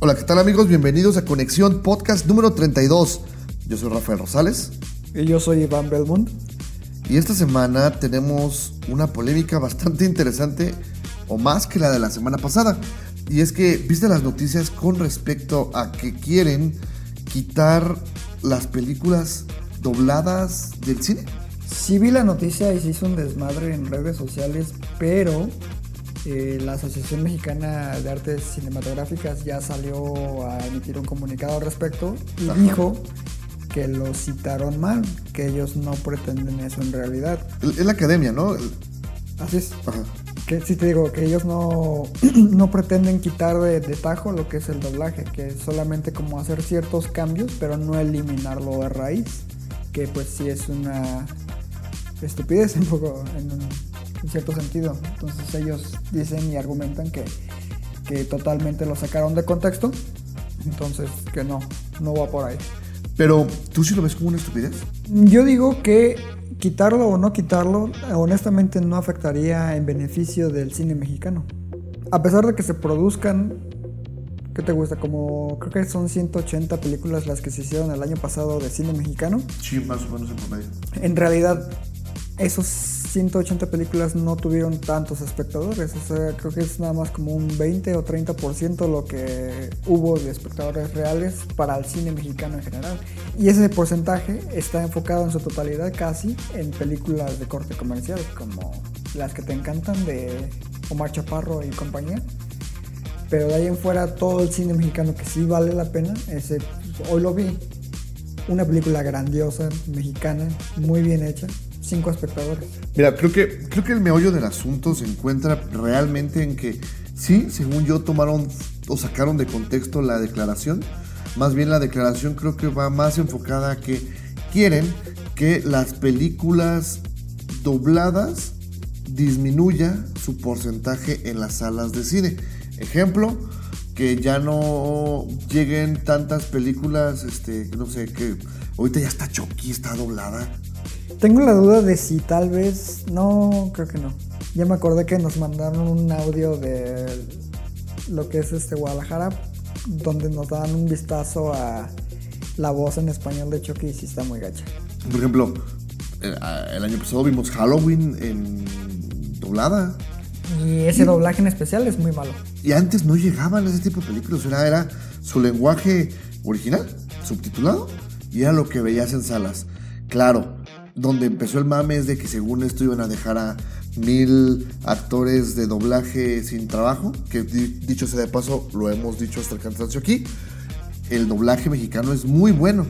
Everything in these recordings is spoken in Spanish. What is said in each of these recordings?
Hola, ¿qué tal amigos? Bienvenidos a Conexión Podcast número 32. Yo soy Rafael Rosales Y yo soy Iván Belmont. y esta semana tenemos una polémica bastante interesante o más que la de la semana pasada. Y es que viste las noticias con respecto a que quieren quitar las películas dobladas del cine. Sí vi la noticia y se hizo un desmadre en redes sociales, pero eh, la Asociación Mexicana de Artes Cinematográficas ya salió a emitir un comunicado al respecto y Ajá. dijo que lo citaron mal, que ellos no pretenden eso en realidad. Es la academia, ¿no? El- Así es. Ajá. Que sí te digo, que ellos no, no pretenden quitar de, de tajo lo que es el doblaje, que es solamente como hacer ciertos cambios, pero no eliminarlo de raíz, que pues sí es una estupidez un poco en, en cierto sentido. Entonces ellos dicen y argumentan que, que totalmente lo sacaron de contexto, entonces que no, no va por ahí. Pero tú sí lo ves como una estupidez. Yo digo que quitarlo o no quitarlo, honestamente no afectaría en beneficio del cine mexicano. A pesar de que se produzcan, ¿qué te gusta? Como creo que son 180 películas las que se hicieron el año pasado de cine mexicano. Sí, más o menos en promedio. En realidad, esos 180 películas no tuvieron tantos espectadores. O sea, creo que es nada más como un 20 o 30% lo que hubo de espectadores reales para el cine mexicano en general. Y ese porcentaje está enfocado en su totalidad casi en películas de corte comercial, como las que te encantan de Omar Chaparro y compañía. Pero de ahí en fuera, todo el cine mexicano que sí vale la pena, ese, hoy lo vi, una película grandiosa, mexicana, muy bien hecha, cinco espectadores. Mira, creo que, creo que el meollo del asunto se encuentra realmente en que sí, según yo, tomaron o sacaron de contexto la declaración. Más bien la declaración creo que va más enfocada a que quieren que las películas dobladas disminuya su porcentaje en las salas de cine. Ejemplo, que ya no lleguen tantas películas, este, no sé, que ahorita ya está Chucky, está doblada. Tengo la duda de si tal vez, no, creo que no. Ya me acordé que nos mandaron un audio de lo que es este Guadalajara, donde nos dan un vistazo a la voz en español de Chucky y sí está muy gacha. Por ejemplo, eh, el año pasado vimos Halloween en doblada. Y ese doblaje en especial es muy malo. Y antes no llegaban a ese tipo de películas. Era, era su lenguaje original, subtitulado, y era lo que veías en salas. Claro, donde empezó el mame es de que según esto iban a dejar a mil actores de doblaje sin trabajo. Que di- dicho sea de paso, lo hemos dicho hasta el cansancio aquí. El doblaje mexicano es muy bueno.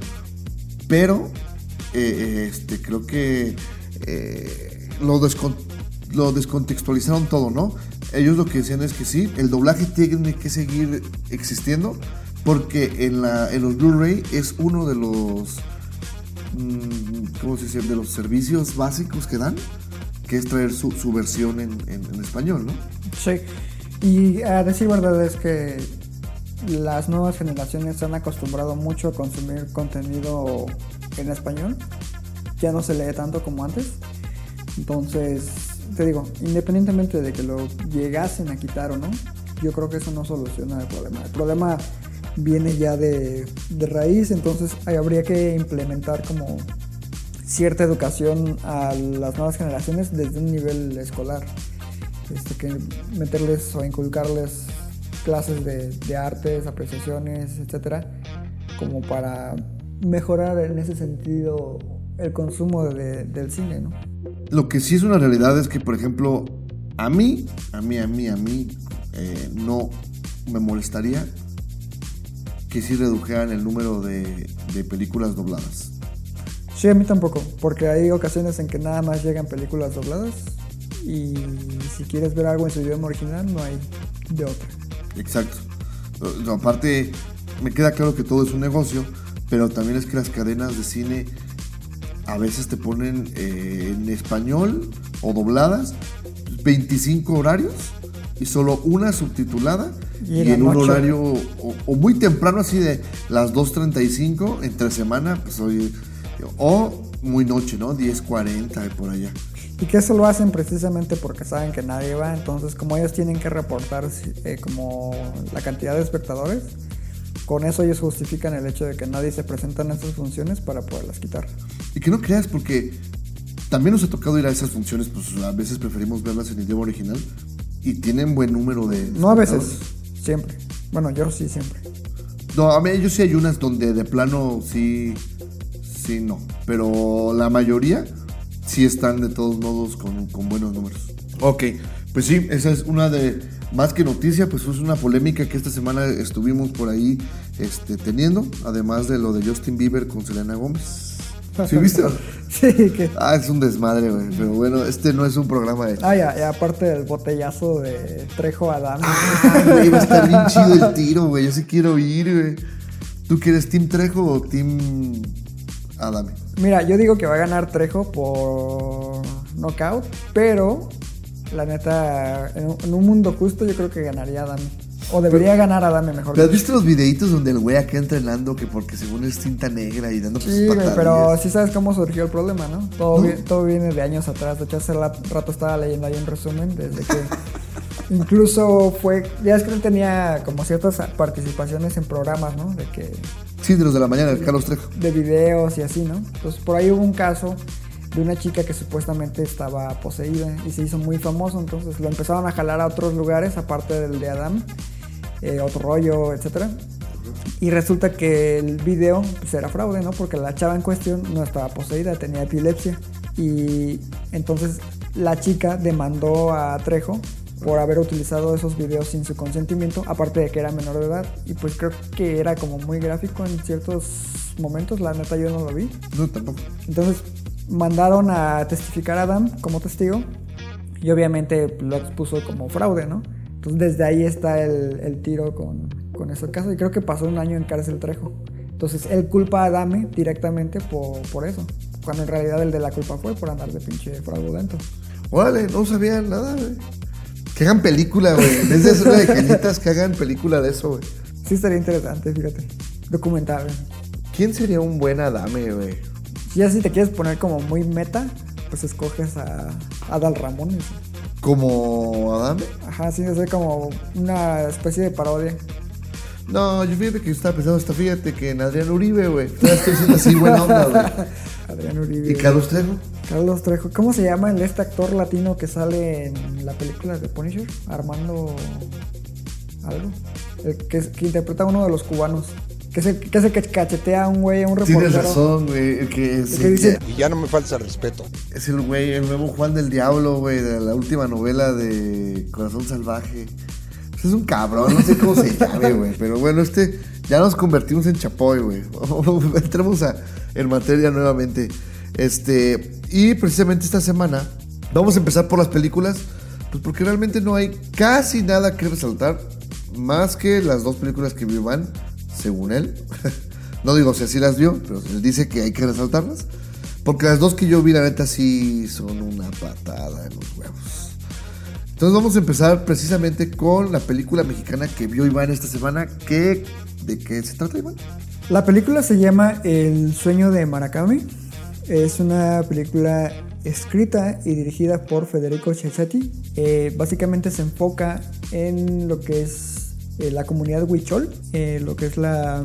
Pero eh, este, creo que eh, lo, lo descontextualizaron todo, ¿no? Ellos lo que decían es que sí, el doblaje tiene que seguir existiendo porque en, la, en los Blu-ray es uno de los, ¿cómo se dice? De los servicios básicos que dan, que es traer su, versión en, en- en español, ¿no? Sí. Y a decir verdad es que las nuevas generaciones se han acostumbrado mucho a consumir contenido en español. Ya no se lee tanto como antes. Entonces, te digo, independientemente de que lo llegasen a quitar o no, yo creo que eso no soluciona el problema. El problema viene ya de, de raíz, entonces ahí habría que implementar como cierta educación a las nuevas generaciones desde un nivel escolar. Este, que meterles o inculcarles clases de, de artes, apreciaciones, etcétera, como para mejorar en ese sentido el consumo de- del cine, ¿no? Lo que sí es una realidad es que, por ejemplo, a mí, a mí, a mí, a mí, eh, no me molestaría que sí redujeran el número de, de películas dobladas. Sí, a mí tampoco, porque hay ocasiones en que nada más llegan películas dobladas y si quieres ver algo en su idioma original no hay de otra. Exacto. Aparte, me queda claro que todo es un negocio, pero también es que las cadenas de cine a veces te ponen eh, en español o dobladas 25 horarios y solo una subtitulada Y y, en un noche. horario o, o muy temprano así de las 2.35 entre semana pues oye, o muy noche, ¿no? 10.40 por allá. Y que eso lo hacen precisamente porque saben que nadie va, entonces como ellos tienen que reportar eh, como la cantidad de espectadores, con eso ellos justifican el hecho de que nadie se presenta en esas funciones para poderlas quitar. Y que no creas porque también nos ha tocado ir a esas funciones, pues a veces preferimos verlas en idioma original y tienen buen número de... No a veces. Siempre. Bueno, yo sí siempre. No, a mí yo sí hay unas donde de plano sí, sí, no. Pero la mayoría sí están de todos modos con, con buenos números. Ok, pues sí, esa es una de, más que noticia, pues es una polémica que esta semana estuvimos por ahí este, teniendo, además de lo de Justin Bieber con Selena Gómez. ¿Sí viste? Sí, que... Ah, es un desmadre, güey. Pero bueno, este no es un programa de... Ah, ya, y aparte del botellazo de Trejo Adán. Ah, güey, va a estar bien chido el tiro, güey. Yo sí quiero ir, güey. ¿Tú quieres Team Trejo o Team Adame? Mira, yo digo que va a ganar Trejo por knockout, pero la neta, en un, en un mundo justo yo creo que ganaría Adame. O debería ganar Adame mejor. ¿Pero has visto los videitos donde el güey acá entrenando que porque según es tinta negra y dando sus Sí, güey, pero sí sabes cómo surgió el problema, ¿no? Todo, ¿No? vi- todo viene de años atrás. De hecho, hace rato estaba leyendo ahí un resumen desde que incluso fue. Ya es que él tenía como ciertas participaciones en programas, ¿no? De que Sí, de los de la mañana, el Carlos Trejo. de videos y así, ¿no? Entonces por ahí hubo un caso de una chica que supuestamente estaba poseída y se hizo muy famoso, entonces lo empezaron a jalar a otros lugares aparte del de Adam, eh, otro rollo, etcétera. Y resulta que el video pues, era fraude, ¿no? Porque la chava en cuestión no estaba poseída, tenía epilepsia. Y entonces la chica demandó a Trejo por haber utilizado esos videos sin su consentimiento, aparte de que era menor de edad. Y pues creo que era como muy gráfico en ciertos momentos, la neta yo no lo vi. No, tampoco. Entonces mandaron a testificar a Adam como testigo y obviamente lo expuso como fraude, ¿no? Entonces desde ahí está el, el tiro con, con ese caso y creo que pasó un año en cárcel Trejo. Entonces él culpa a Adame directamente por, por eso, cuando en realidad el de la culpa fue por andar de pinche fraudulento. Órale, no sabía nada, güey. Que hagan película, güey. En vez de hacer una de cañitas, que hagan película de eso, güey. Sí estaría interesante, fíjate. Documental. güey. ¿Quién sería un buen Adame, güey? Si ya si te quieres poner como muy meta, pues escoges a Adal Ramones. ¿Como Adame? Ajá, sí, es como una especie de parodia. No, yo fíjate que yo estaba pensando hasta fíjate que en Adrián Uribe, güey. Estoy diciendo así buena onda, güey. Adrián Uribe. ¿Y Carlos Trejo? Carlos Trejo. ¿Cómo se llama el este actor latino que sale en la película de Punisher? Armando. algo. El que, que interpreta a uno de los cubanos. Que es el que, es el que cachetea a un güey, a un reportero. Tienes razón, güey. El que, El que dice- Y ya no me falta el respeto. es el güey, el nuevo Juan del Diablo, güey, de la última novela de Corazón Salvaje. Pues es un cabrón, no sé cómo se llame, güey. Pero bueno, este ya nos convertimos en chapoy, güey. Entremos a, en materia nuevamente. Este, y precisamente esta semana vamos a empezar por las películas, pues porque realmente no hay casi nada que resaltar, más que las dos películas que vio Iván, según él. no digo si así las vio, pero él dice que hay que resaltarlas. Porque las dos que yo vi, la neta, sí son una patada en los huevos. Entonces vamos a empezar precisamente con la película mexicana que vio Iván esta semana. ¿Qué, ¿De qué se trata, Iván? La película se llama El sueño de Maracame. Es una película escrita y dirigida por Federico Cecchetty. Eh, básicamente se enfoca en lo que es eh, la comunidad huichol, eh, lo que es la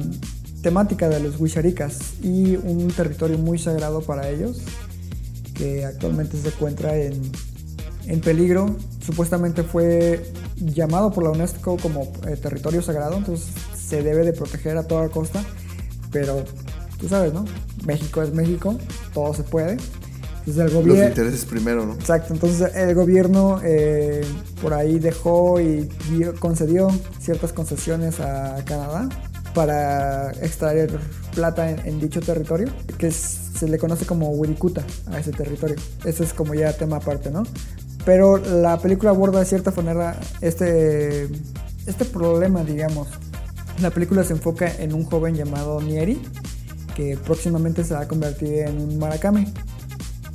temática de los huicharicas y un territorio muy sagrado para ellos que actualmente se encuentra en, en peligro. Supuestamente fue llamado por la UNESCO como eh, territorio sagrado, entonces se debe de proteger a toda costa, pero tú sabes, ¿no? México es México, todo se puede. El Los intereses primero, ¿no? Exacto, entonces el gobierno eh, por ahí dejó y dio- concedió ciertas concesiones a Canadá para extraer plata en, en dicho territorio, que es- se le conoce como Wirikuta a ese territorio. Ese es como ya tema aparte, ¿no? Pero la película aborda de cierta manera este, este problema, digamos, La película se enfoca en un joven llamado Nieri, que próximamente se va a convertir en un maracame.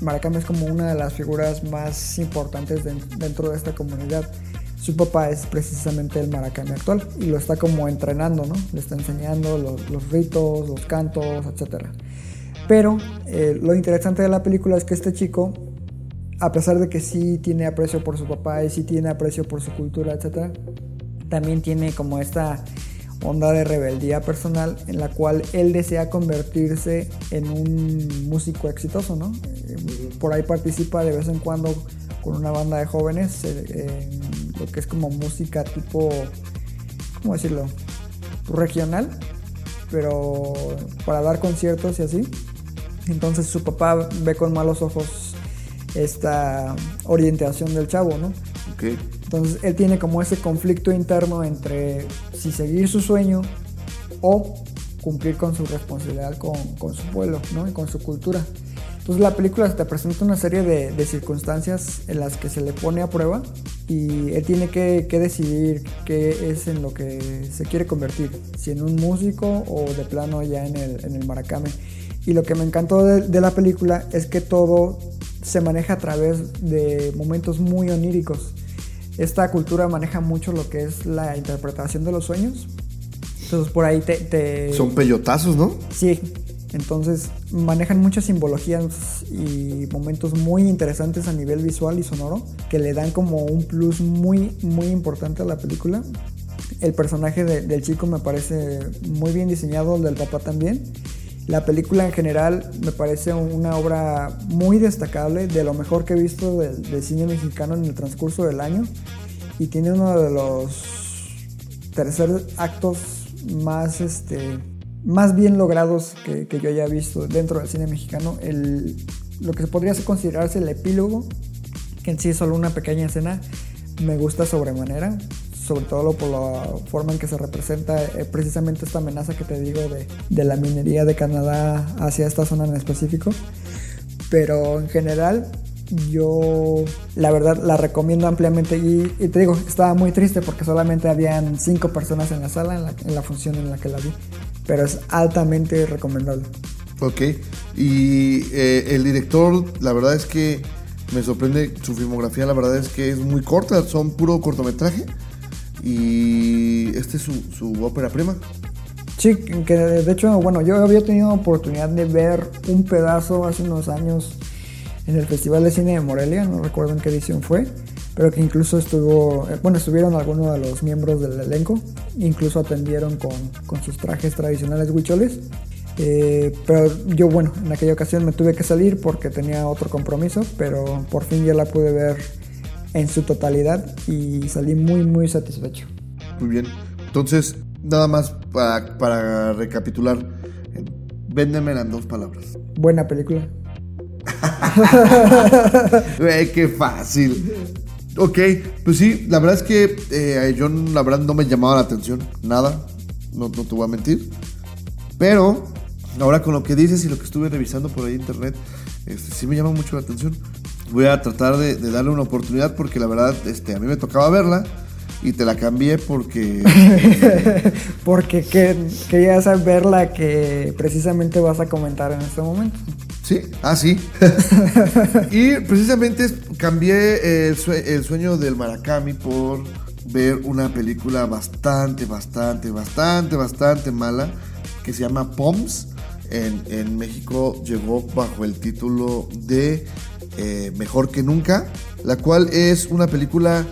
Maracame es como una de las figuras más importantes de- dentro de esta comunidad. Su papá es precisamente el maracame actual y lo está como entrenando, ¿no? Le está enseñando los, los ritos, los cantos, etc. Pero eh, lo interesante de la película es que este chico, a pesar de que sí tiene aprecio por su papá y sí tiene aprecio por su cultura, etc., también tiene como esta onda de rebeldía personal en la cual él desea convertirse en un músico exitoso, ¿no? Por ahí participa de vez en cuando con una banda de jóvenes eh, en lo que es como música tipo, ¿cómo decirlo? Regional, pero para dar conciertos y así. Entonces su papá ve con malos ojos esta orientación del chavo, ¿no? Entonces él tiene como ese conflicto interno entre si seguir su sueño o cumplir con su responsabilidad con, con su pueblo ¿no? y con su cultura. Entonces la película te presenta una serie de, de circunstancias en las que se le pone a prueba y él tiene que, que decidir qué es en lo que se quiere convertir, si en un músico o de plano ya en el, en el maracame. Y lo que me encantó de, de la película es que todo se maneja a través de momentos muy oníricos esta cultura maneja mucho lo que es la interpretación de los sueños. Entonces por ahí te... te- Son peyotazos, ¿no? Sí, entonces manejan muchas simbologías y momentos muy interesantes a nivel visual y sonoro que le dan como un plus muy, muy importante a la película. El personaje de- del chico me parece muy bien diseñado, el del papá también. La película en general me parece una obra muy destacable, de lo mejor que he visto del, cine mexicano en el transcurso del año. Y tiene uno de los tercer actos más, este, más bien logrados que, que yo haya visto dentro del cine mexicano. El, lo que podría considerarse el epílogo, que en sí es solo una pequeña escena, me gusta sobremanera. Sobre todo por la forma en que se representa eh, precisamente esta amenaza que te digo de, de la minería de Canadá hacia esta zona en específico. Pero en general, yo la verdad la recomiendo ampliamente y, te digo, estaba muy triste porque solamente habían cinco personas en la sala en la, en la función en la que la vi, pero es altamente recomendable. Ok. Y eh, el director, la verdad es que me sorprende su filmografía, la verdad es que es muy corta, son puro cortometraje. Y este es su, su ópera prima. Sí, que de hecho, bueno, yo había tenido oportunidad de ver un pedazo hace unos años en el Festival de Cine de Morelia, no recuerdo en qué edición fue, pero que incluso estuvo, eh, bueno, estuvieron algunos de los miembros del elenco, incluso atendieron con, con sus trajes tradicionales huicholes. Eh, pero yo, bueno, en aquella ocasión me tuve que salir porque tenía otro compromiso, pero por fin ya la pude ver en su totalidad y salí muy, muy satisfecho. Muy bien. Entonces, nada más para, para recapitular. Véndemela en dos palabras. Buena película. Güey, qué fácil. Ok, pues sí, la verdad es que eh, yo la verdad no me llamaba la atención, nada, no, no te voy a mentir. Pero ahora con lo que dices y lo que estuve revisando por ahí en internet, este, sí me llama mucho la atención. Voy a tratar de, de darle una oportunidad porque la verdad este, a mí me tocaba verla y te la cambié porque... Porque que, querías ver la que precisamente vas a comentar en este momento. Sí, ah, sí. y precisamente cambié el, sue- el sueño del Maracami por ver una película bastante, bastante, bastante, bastante mala que se llama Poms. En, en México llegó bajo el título de eh, Mejor que Nunca, la cual es una película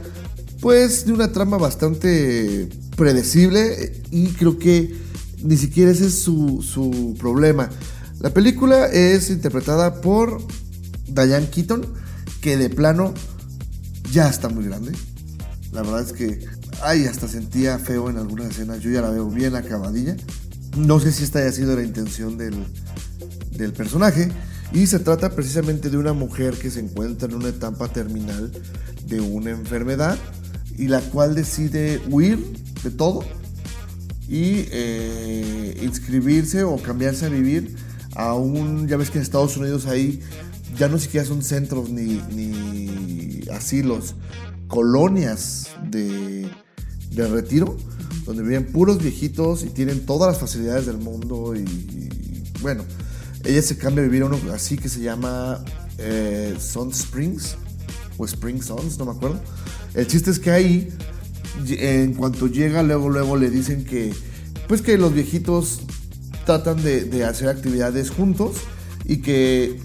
pues de una trama bastante predecible y creo que ni siquiera ese es su, su problema. La película es interpretada por Diane Keaton, que de plano ya está muy grande. La verdad es que, ay, hasta sentía feo en algunas escenas. Yo ya la veo bien acabadilla. No sé si esta haya sido la intención del, del personaje. Y se trata precisamente de una mujer que se encuentra en una etapa terminal de una enfermedad y la cual decide huir de todo y eh, inscribirse o cambiarse a vivir a un, ya ves que en Estados Unidos ahí ya no siquiera son centros ni, ni asilos, colonias de, de retiro, donde viven puros viejitos y tienen todas las facilidades del mundo y, y, bueno, ella se cambia a vivir a uno así que se llama eh, Sun Springs o Spring Suns, no me acuerdo. El chiste es que ahí, en cuanto llega, luego, luego le dicen que, pues que los viejitos tratan de, hacer actividades juntos y que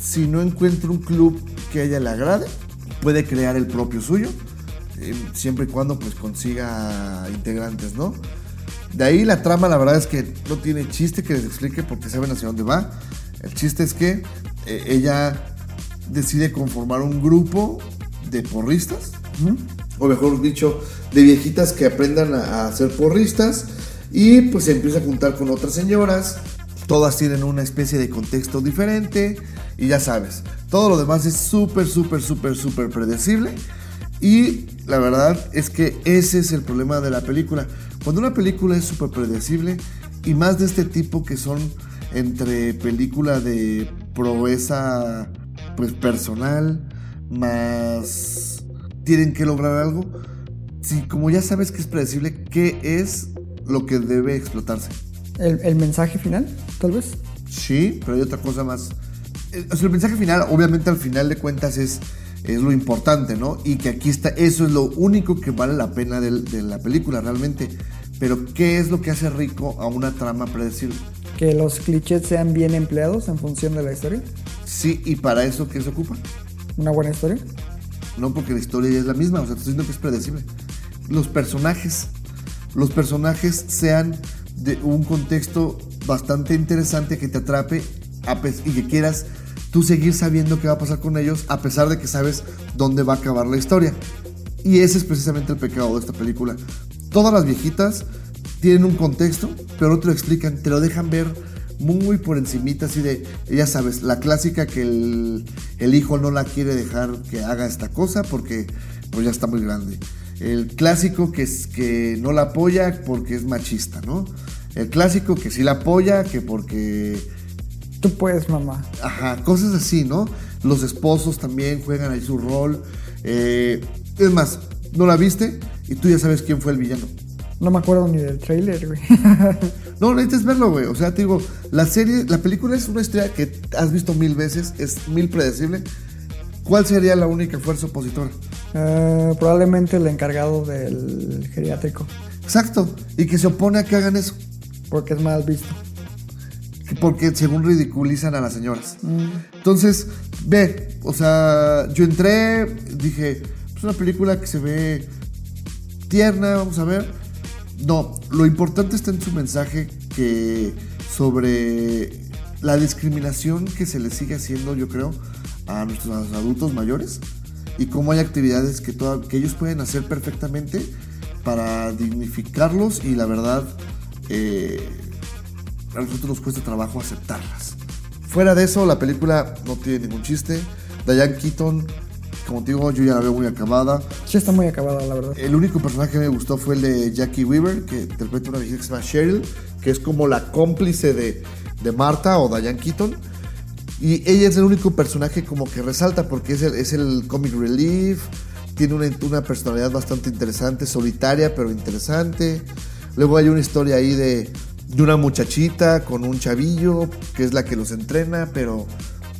si no encuentra un club que a ella le agrade, puede crear el propio suyo, eh, siempre y cuando pues consiga integrantes, ¿no? De ahí la trama, la verdad es que no tiene chiste que les explique porque saben hacia dónde va. El chiste es que eh, ella decide conformar un grupo de porristas, o mejor dicho, de viejitas que aprendan a, a ser porristas y pues se empieza a juntar con otras señoras. Todas tienen una especie de contexto diferente y ya sabes, todo lo demás es súper, súper, súper, súper predecible. Y la verdad es que ese es el problema de la película. Cuando una película es súper predecible y más de este tipo que son entre película de proeza pues personal más tienen que lograr algo. Si como ya sabes que es predecible, ¿qué es lo que debe explotarse? ¿El, el mensaje final, tal vez? Sí, pero hay otra cosa más. El, o sea, el mensaje final, obviamente al final de cuentas es, es lo importante, ¿no? Y que aquí está, eso es lo único que vale la pena del- de, la película realmente. Pero ¿qué es lo que hace rico a una trama predecible? Que los clichés sean bien empleados en función de la historia. Sí, y para eso, ¿qué se ocupa? Una buena historia. No, porque la historia ya es la misma, o sea, te estoy diciendo que es predecible. Los personajes, los personajes sean de un contexto bastante interesante que te atrape y que quieras tú seguir sabiendo qué va a pasar con ellos a pesar de que sabes dónde va a acabar la historia. Y ese es precisamente el pecado de esta película. Todas las viejitas tienen un contexto, pero no te lo explican, te lo dejan ver muy por encimita, así de, ya sabes, la clásica que el, el hijo no la quiere dejar que haga esta cosa porque pues ya está muy grande. El clásico que, es, que no la apoya porque es machista, ¿no? El clásico que sí la apoya, que porque Tú puedes, mamá. Ajá, cosas así, ¿no? Los esposos también juegan ahí su rol. Eh, es más, no la viste y tú ya sabes quién fue el villano. No me acuerdo ni del trailer, güey. No, necesitas verlo, güey. O sea, te digo, la serie, la película es una historia que has visto mil veces, es mil predecible. ¿Cuál sería la única fuerza opositora? Eh, probablemente el encargado del geriátrico. Exacto, y que se opone a que hagan eso. Porque es mal visto. Que- Porque según ridiculizan a las señoras. Entonces, ve, o sea, yo entré, dije, es una película que se ve tierna, vamos a ver. No, lo importante está en su mensaje que sobre la discriminación que se le sigue haciendo, yo creo, a nuestros adultos mayores y cómo hay actividades que, toda- que ellos pueden hacer perfectamente para dignificarlos y la verdad eh, a nosotros nos cuesta trabajo aceptarlas. Fuera de eso, la película no tiene ningún chiste. Diane Keaton, como te digo, yo ya la veo muy acabada. Sí está muy acabada, la verdad. El único personaje que me gustó fue el de Jackie Weaver, que interpreta una viejita que se llama Cheryl, que es como la cómplice de, de Marta o Diane Keaton. Y ella es el único personaje como que resalta porque es el, es el comic relief, tiene una, una personalidad bastante interesante, solitaria pero interesante. Luego hay una historia ahí de, de una muchachita con un chavillo que es la que los entrena, pero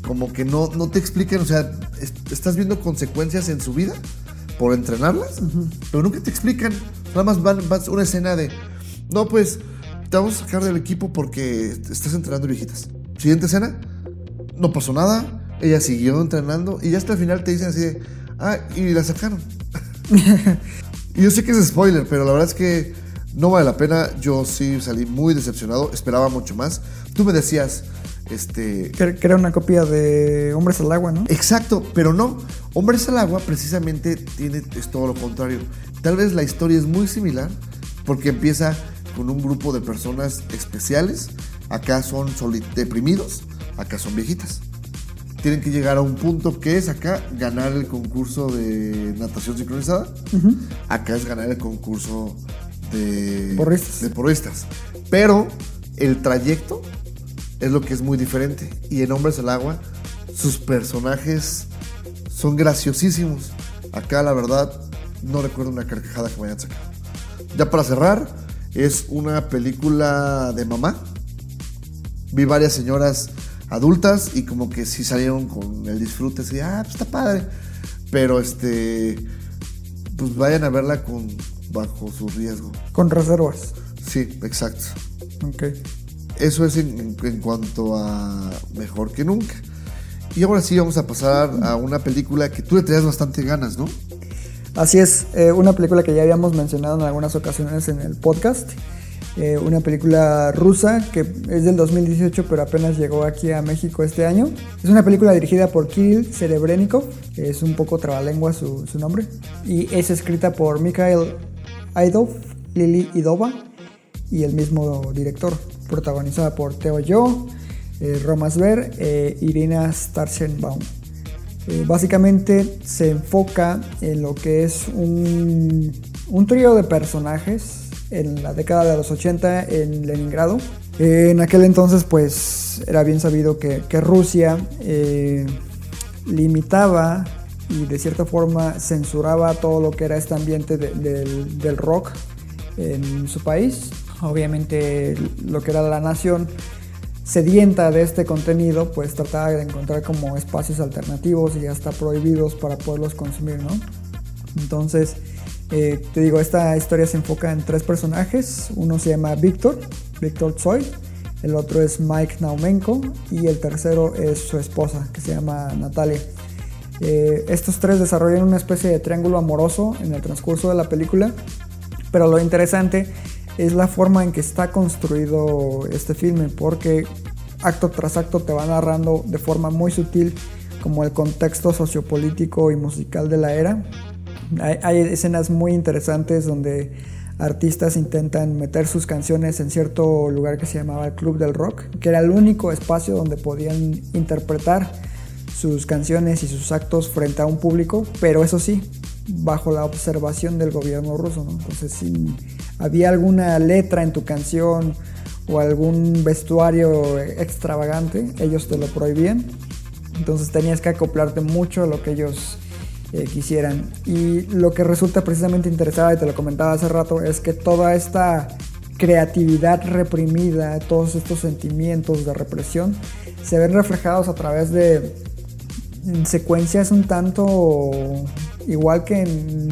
como que no, no te explican, o sea, es- estás viendo consecuencias en su vida por entrenarlas, pero nunca te explican. Nada más van, van una escena de, no, pues te vamos a sacar del equipo porque estás entrenando viejitas. Siguiente escena, no pasó nada, ella siguió entrenando y ya hasta el final te dicen así de, ah, y la sacaron. y yo sé que es spoiler, pero la verdad es que no vale la pena. Yo sí salí muy decepcionado, esperaba mucho más. Tú me decías, este, Que, era una copia de Hombres al Agua, ¿no? Exacto, pero no. Hombres al agua precisamente tiene es todo lo contrario. Tal vez la historia es muy similar porque empieza con un grupo de personas especiales. Acá son deprimidos, acá son viejitas. Tienen que llegar a un punto que es acá ganar el concurso de natación sincronizada. Acá es ganar el concurso de Porristas. de porristas. Pero el trayecto es lo que es muy diferente. Y en Hombres al Agua, sus personajes son graciosísimos. Acá, la verdad, no recuerdo una carcajada que me hayan sacado. ya para cerrar, es una película de mamá. Vi varias señoras adultas y como que sí salieron con el disfrute, así, ah, pues está padre. Pero este, pues vayan a verla con bajo su riesgo. Con reservas. Sí, exacto. Ok. Eso es en, en cuanto a mejor que nunca. Y ahora sí vamos a pasar a una película que tú le tenías bastante ganas, ¿no? Así es, eh, una película que ya habíamos mencionado en algunas ocasiones en el podcast. Eh, una película rusa que es del 2018 pero apenas llegó aquí a México este año. Es una película dirigida por Kirill Serebrennikov, es un poco trabalengua su, su nombre, y es escrita por Mikhail Aidov, Lili Idova y el mismo director, protagonizada por Teo Yo, eh, Romas Ver e Irina Starchenbaum. Eh, básicamente se enfoca en lo que es un, un trío de personajes en la década de los 80 en Leningrado. Eh, en aquel entonces pues era bien sabido que, Rusia eh, limitaba y de cierta forma censuraba todo lo que era este ambiente de- del, del rock en su país. Obviamente lo que era la nación sedienta de este contenido, pues trataba de encontrar como espacios alternativos y hasta prohibidos para poderlos consumir, ¿no? Entonces, eh, te digo, esta historia se enfoca en tres personajes. Uno se llama Víctor, Víctor Tsoi. El otro es Mike Naumenko. Y el tercero es su esposa, que se llama Natalia. Eh, estos tres desarrollan una especie de triángulo amoroso en el transcurso de la película. Pero lo interesante es la forma en que está construido este filme, porque acto tras acto te va narrando de forma muy sutil como el contexto sociopolítico y musical de la era. Hay, hay escenas muy interesantes donde artistas intentan meter sus canciones en cierto lugar que se llamaba el Club del Rock, que era el único espacio donde podían interpretar sus canciones y sus actos frente a un público, pero eso sí, bajo la observación del gobierno ruso, ¿no? Entonces, si había alguna letra en tu canción o algún vestuario extravagante, ellos te lo prohibían. Entonces tenías que acoplarte mucho a lo que ellos eh, quisieran. Y lo que resulta precisamente interesante, y te lo comentaba hace rato, es que toda esta creatividad reprimida, todos estos sentimientos de represión, se ven reflejados a través de secuencias un tanto igual que en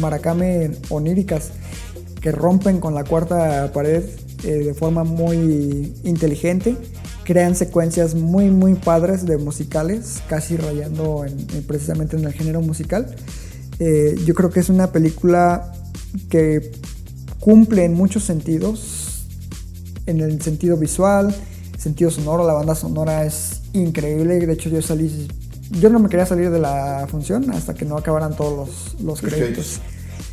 Maracame oníricas, que rompen con la cuarta pared eh, de forma muy inteligente, crean secuencias muy muy padres de musicales, casi rayando en- precisamente en el género musical. Eh, yo creo que es una película que cumple en muchos sentidos, en el sentido visual, sentido sonoro, la banda sonora es increíble, de hecho yo salí, yo no me quería salir de la función hasta que no acabaran todos los, créditos.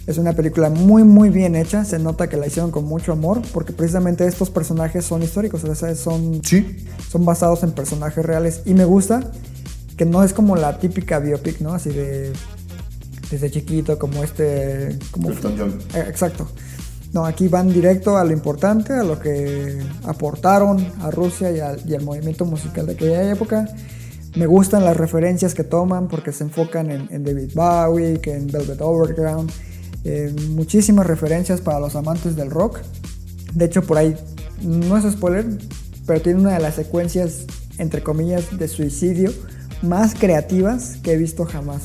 Es una película muy muy bien hecha, se nota que la hicieron con mucho amor, porque precisamente estos personajes son históricos, o sea, son, Sí. son basados en personajes reales y me gusta que no es como la típica biopic, ¿no? Así de desde chiquito, como este... Como. Eh, Exacto. No, aquí van directo a lo importante, a lo que aportaron a Rusia y al, y al movimiento musical de aquella época. Me gustan las referencias que toman porque se enfocan en, David Bowie, en Velvet Overground. eh, muchísimas referencias para los amantes del rock. De hecho, por ahí, no es spoiler, pero tiene una de las secuencias, entre comillas, de suicidio más creativas que he visto jamás.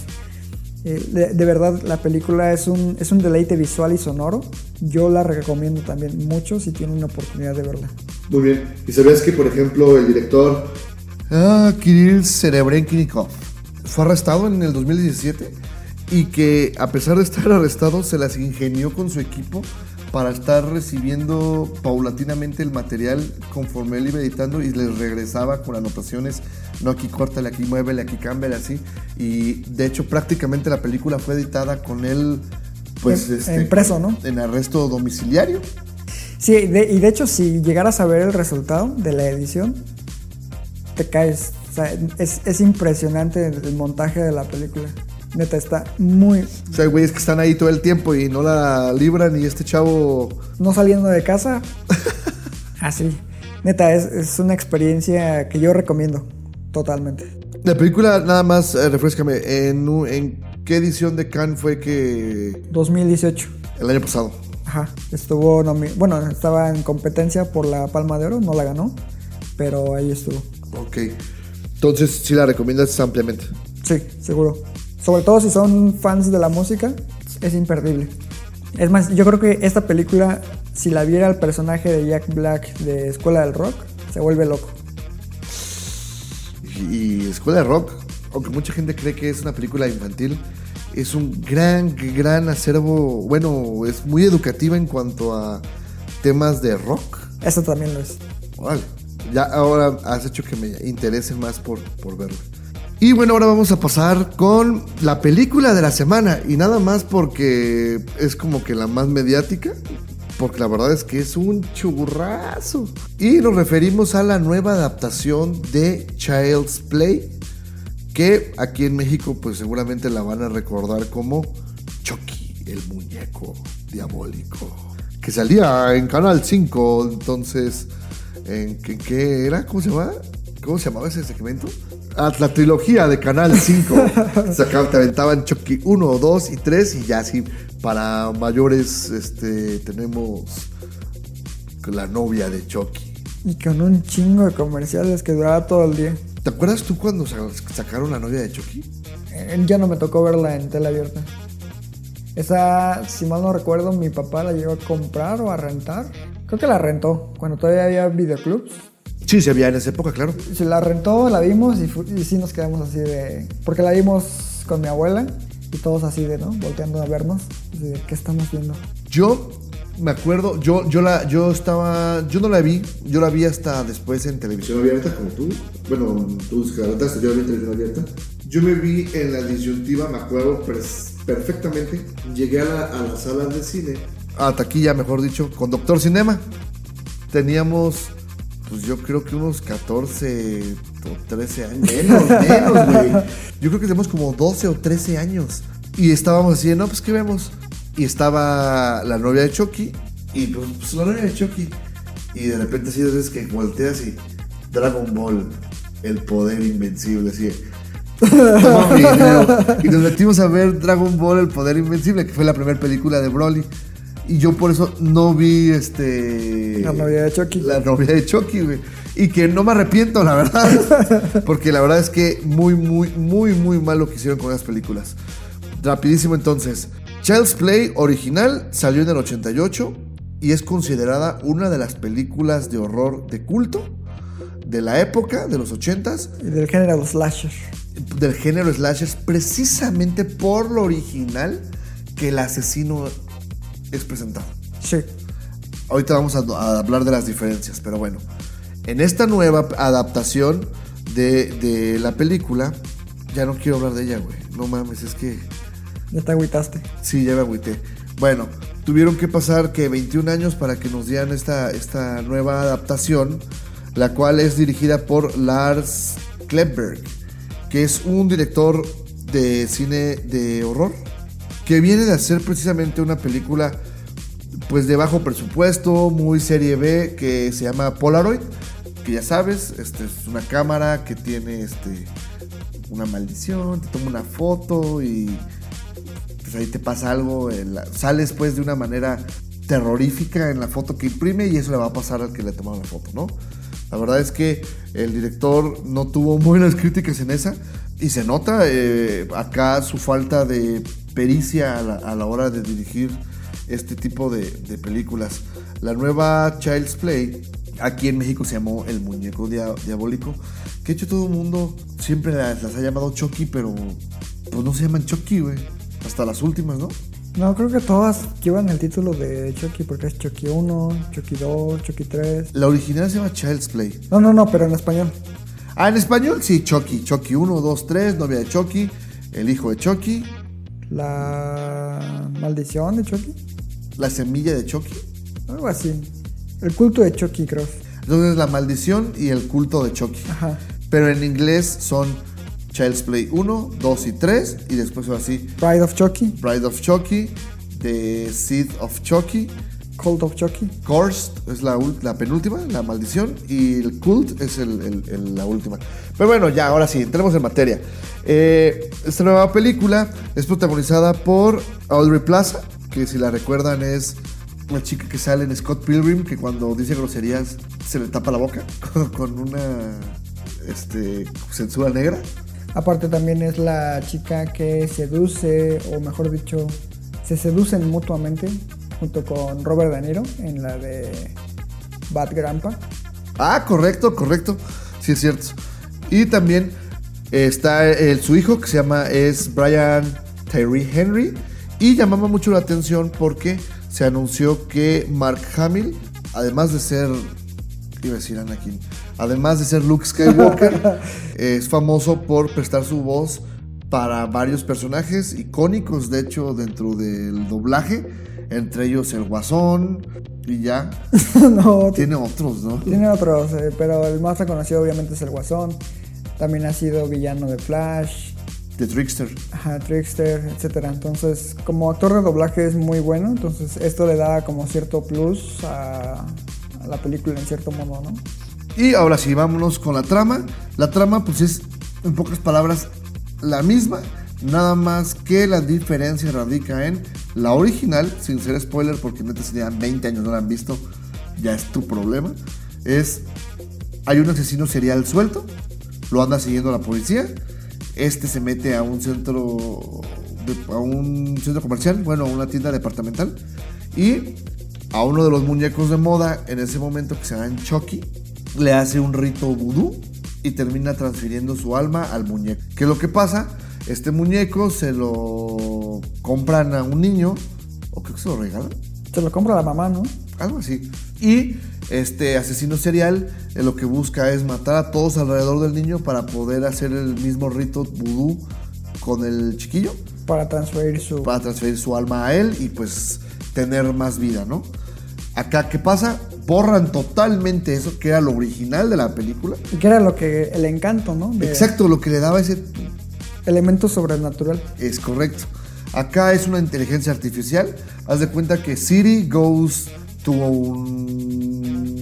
Eh, de, verdad, la película es un, es un deleite visual y sonoro. Yo la recomiendo también mucho si tienen una oportunidad de verla. Muy bien. ¿Y sabías que, por ejemplo, el director ah, Kirill Serebrennikov fue arrestado en el 2017 y que a pesar de estar arrestado se las ingenió con su equipo para estar recibiendo paulatinamente el material conforme él iba editando y les regresaba con anotaciones, no aquí córtale, aquí muévele, aquí cámbiale, así. Y de hecho prácticamente la película fue editada con él pues En- este, en preso, ¿no? En arresto domiciliario. Sí, de- y de hecho, si llegaras a ver el resultado de la edición, te caes. O sea, es, es impresionante el, el montaje de la película. Neta, está muy. O sea, güeyes que están ahí todo el tiempo y no la libran y este chavo... No saliendo de casa. Así. Neta, es, es una experiencia que yo recomiendo totalmente. La película, nada más, eh, refrescame, ¿en, ¿en qué edición de Cannes fue que... 2018. El año pasado? Ajá, estuvo, bueno, estaba en competencia por la Palma de Oro, no la ganó, pero ahí estuvo. Ok. Entonces, sí la recomiendas ampliamente. Sí, seguro. Sobre todo si son fans de la música, es imperdible. Es más, yo creo que esta película, si la viera el personaje de Jack Black de Escuela del Rock, se vuelve loco. Y, Escuela de Rock, aunque mucha gente cree que es una película infantil, es un gran, gran acervo. Bueno, es muy educativa en cuanto a temas de rock. Eso también lo es. Vale. Ya ahora has hecho que me interese más por, por verlo. Y bueno, ahora vamos a pasar con la película de la semana. Y nada más porque es como que la más mediática. Porque la verdad es que es un churrazo. Y nos referimos a la nueva adaptación de Child's Play. Que aquí en México pues seguramente la van a recordar como Chucky, el muñeco diabólico. Que salía en Canal 5. Entonces... ¿En qué, qué era? ¿Cómo se llamaba? ¿Cómo se llamaba ese segmento? Ah, la trilogía de Canal 5. Sacaban, te aventaban Chucky 1, 2 y 3 y ya así para mayores este, tenemos la novia de Chucky. Y con un chingo de comerciales que duraba todo el día. ¿Te acuerdas tú cuando sa- sacaron la novia de Chucky? Eh, Ya no me tocó verla en tele abierta. Esa, si mal no recuerdo, mi papá la llegó a comprar o a rentar. Creo que la rentó, cuando todavía había videoclubs. Sí, se había en esa época, claro. Se la rentó, la vimos y, y sí nos quedamos así de... Porque la vimos con mi abuela y todos así de, ¿no? Volteando a vernos. Así de, ¿qué estamos viendo? Yo me acuerdo, yo, yo la, yo estaba, yo no la vi, yo la vi hasta después en televisión abierta, como tú. Bueno, tú la rentaste, yo la vi en televisión abierta. Yo me vi en la disyuntiva, me acuerdo perfectamente. Llegué a, la, a las salas de cine, a taquilla, mejor dicho, con Doctor Cinema. Teníamos, pues yo creo que unos 14 o 13 años. Menos, menos, güey. Yo creo que tenemos como 12 o 13 años. Y estábamos así, no, pues ¿qué vemos? Y estaba la novia de Chucky. Y pues, pues, la novia de Chucky. Y de repente así veces que volteas y Dragon Ball, el poder invencible, así. y nos metimos a ver Dragon Ball, el poder invencible, que fue la primera película de Broly. Y yo por eso no vi este. La novia de Chucky. La novia de Chucky, güey. Y que no me arrepiento, la verdad. Porque la verdad es que muy, muy, muy, muy mal lo que hicieron con esas películas. Rapidísimo entonces. Child's Play original salió en el 88 y es considerada una de las películas de horror de culto de la época, de los 80s, Y del género slasher. del género slashers, precisamente por lo original que el asesino es presentado. Sí. Ahorita vamos a, a hablar de las diferencias, pero bueno. En esta nueva adaptación de, de la película, ya no quiero hablar de ella, güey. No mames, es que Ya te agüitaste. sí, ya me agüité. Bueno, tuvieron que pasar que 21 años para que nos dieran esta, esta nueva adaptación, la cual es dirigida por Lars Klebberg, que es un director de cine de horror, que viene de hacer precisamente una película pues de bajo presupuesto, muy serie B, que se llama Polaroid, que ya sabes, este es una cámara que tiene este una maldición, te toma una foto y pues ahí te pasa algo, la- sales pues de una manera terrorífica en la foto que imprime y eso le va a pasar al que le tomaron la foto, ¿no? La verdad es que el director no tuvo buenas críticas en esa y se nota eh, acá su falta de pericia a la, a la hora de dirigir este tipo de, de películas. La nueva Child's Play aquí en México se llamó El Muñeco Dia- Diabólico, que de hecho todo el mundo siempre las, las ha llamado Chucky, pero pues no se llaman Chucky, güey. Hasta las últimas, ¿no? No, creo que todas llevan el título de Chucky porque es Chucky 1, Chucky 2, Chucky 3. La original se llama Child's Play. No, no, no, pero en español. Ah, en español sí, Chucky. Chucky 1, 2, 3, novia de Chucky, el hijo de Chucky, La maldición de Chucky. la semilla de Chucky. Algo así. El culto de Chucky, creo. Entonces la maldición y el culto de Chucky. Ajá. Pero en inglés son Child's Play 1, 2 y 3 y después ahora sí Pride of Chucky. Bride of Chucky, The Seed of Chucky, Cult of Chucky. Cursed es la penúltima, la maldición, y el Cult es el- el- el- la última. Pero bueno, ya, ahora sí, entremos en materia. Eh, esta nueva película es protagonizada por Audrey Plaza, que si la recuerdan es una chica que sale en Scott Pilgrim que cuando dice groserías se le tapa la boca con una este, censura negra. Aparte también es la chica que seduce, o mejor dicho, se seducen mutuamente junto con Robert De Niro en la de Bad Grandpa. Ah, correcto, correcto. Sí, es cierto. Y también está el, su hijo que se llama es Brian Tyree Henry. Y llamaba mucho la atención porque se anunció que Mark Hamill, además de ser, iba a decir Anakin, además de ser Luke Skywalker, es famoso por prestar su voz para varios personajes icónicos, de hecho, dentro del doblaje, entre ellos el Guasón y ya. no, Tiene otros, ¿no? tiene otros, eh, pero el más reconocido obviamente es el Guasón. También ha sido villano de Flash, The Trickster. ajá, Trickster, etcétera. Entonces, como actor de doblaje es muy bueno, entonces esto le da como cierto plus a, a la película en cierto modo, ¿no? Y ahora sí, vámonos con la trama. La trama, pues es, en pocas palabras, la misma. Nada más que la diferencia radica en la original, sin ser spoiler, porque neta si llevan 20 años no la han visto, ya es tu problema. Es, hay un asesino serial suelto, lo anda siguiendo la policía. Este se mete a un centro, a un centro comercial, bueno, a una tienda departamental. Y a uno de los muñecos de moda en ese momento que se llama Chucky, le hace un rito vudú y termina transfiriendo su alma al muñeco. ¿Qué es lo que pasa? Este muñeco se lo compran a un niño, o creo que se lo regalan, Se lo compra la mamá, ¿no? algo así. Y este asesino serial eh, lo que busca es matar a todos alrededor del niño para poder hacer el mismo rito vudú con el chiquillo Para transferir su... para transferir su alma a él y pues tener más vida, ¿no? Acá, ¿qué pasa? Borran totalmente eso, que era lo original de la película. Y que era lo que... El encanto, ¿no? De Exacto, lo que le daba ese... Elemento sobrenatural. Es correcto. Acá es una inteligencia artificial. Haz de cuenta que Siri goes to un...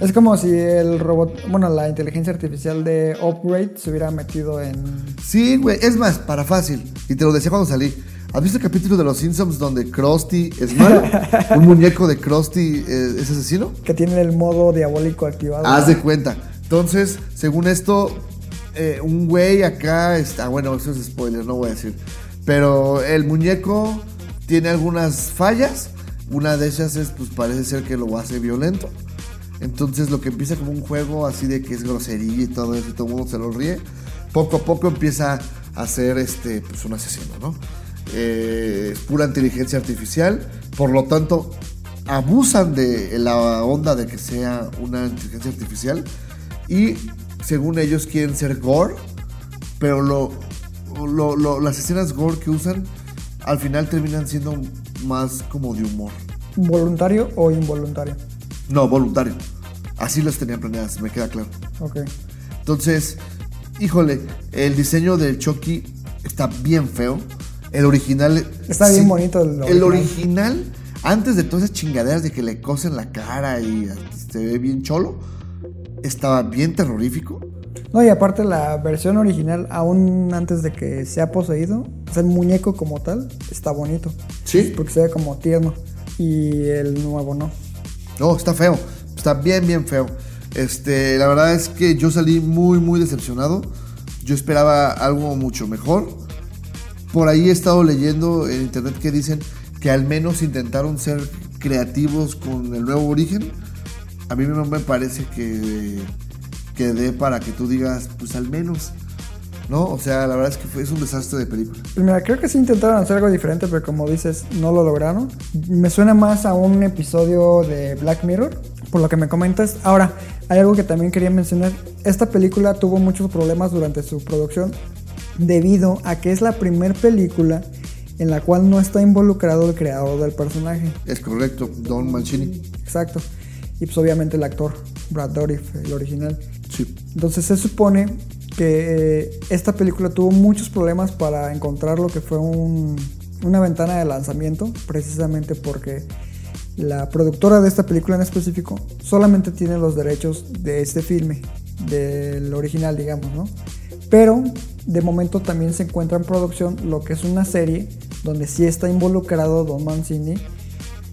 Es como si el robot... Bueno, la inteligencia artificial de Upgrade se hubiera metido en... Sí, güey, es más, para fácil. Y te lo decía cuando salí. ¿Has visto el capítulo de Los Simpsons donde Krusty es malo? un muñeco de Krusty eh, es asesino. Que tiene el modo diabólico activado. Haz de cuenta. Entonces, según esto, eh, un güey acá está. Bueno, eso es spoiler, no voy a decir. Pero el muñeco tiene algunas fallas. Una de ellas es, pues parece ser que lo hace violento. Entonces, lo que empieza como un juego así de que es grosería y todo eso, y todo el mundo se lo ríe. Poco a poco empieza a ser este, pues un asesino, ¿no? Eh, pura inteligencia artificial. Por lo tanto, abusan de la onda de que sea una inteligencia artificial y según ellos quieren ser gore, pero lo, lo- lo- las escenas gore que usan al final terminan siendo más como de humor. ¿Voluntario o involuntario? No, voluntario. Así las tenían planeadas, me queda claro. Ok. Entonces, híjole, el diseño del Chucky está bien feo. El original. Está bien bonito el El original. original, antes de todas esas chingaderas de que le cosen la cara y se ve bien cholo, estaba bien terrorífico. No, y aparte la versión original, aún antes de que sea poseído, el muñeco como tal, está bonito. Sí. Porque se ve como tierno. Y el nuevo no. No, está feo. Está bien, bien feo. Este, la verdad es que yo salí muy, muy decepcionado. Yo esperaba algo mucho mejor. Por ahí he estado leyendo en internet que dicen que al menos intentaron ser creativos con el nuevo origen. A mí no me parece que, que dé para que tú digas, pues al menos. ¿No? O sea, la verdad es que fue, es un desastre de película. Pues mira, creo que sí intentaron hacer algo diferente, pero como dices, no lo lograron. Me suena más a un episodio de Black Mirror, por lo que me comentas. Ahora, hay algo que también quería mencionar. Esta película tuvo muchos problemas durante su producción debido a que es la primera película en la cual no está involucrado el creador del personaje. Es correcto, Don Mancini. Exacto. Y pues obviamente el actor, Brad Dourif, el original. Sí. Entonces se supone que eh, esta película tuvo muchos problemas para encontrar lo que fue un- una ventana de lanzamiento, precisamente porque la productora de esta película en específico solamente tiene los derechos de este filme, del original, digamos, ¿no? Pero de momento también se encuentra en producción lo que es una serie donde sí está involucrado Don Mancini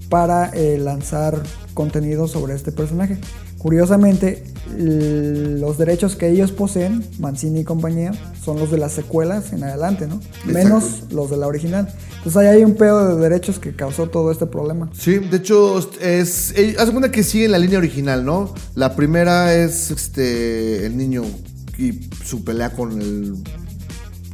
para eh, lanzar contenido sobre este personaje. Curiosamente, los derechos que ellos poseen, Mancini y compañía, son los de las secuelas en adelante, ¿no? Menos los de la original. Entonces ahí hay un pedo de derechos que causó todo este problema. Sí, de hecho, es. eh, Haz de cuenta que sigue la línea original, ¿no? La primera es este. El niño y su pelea con el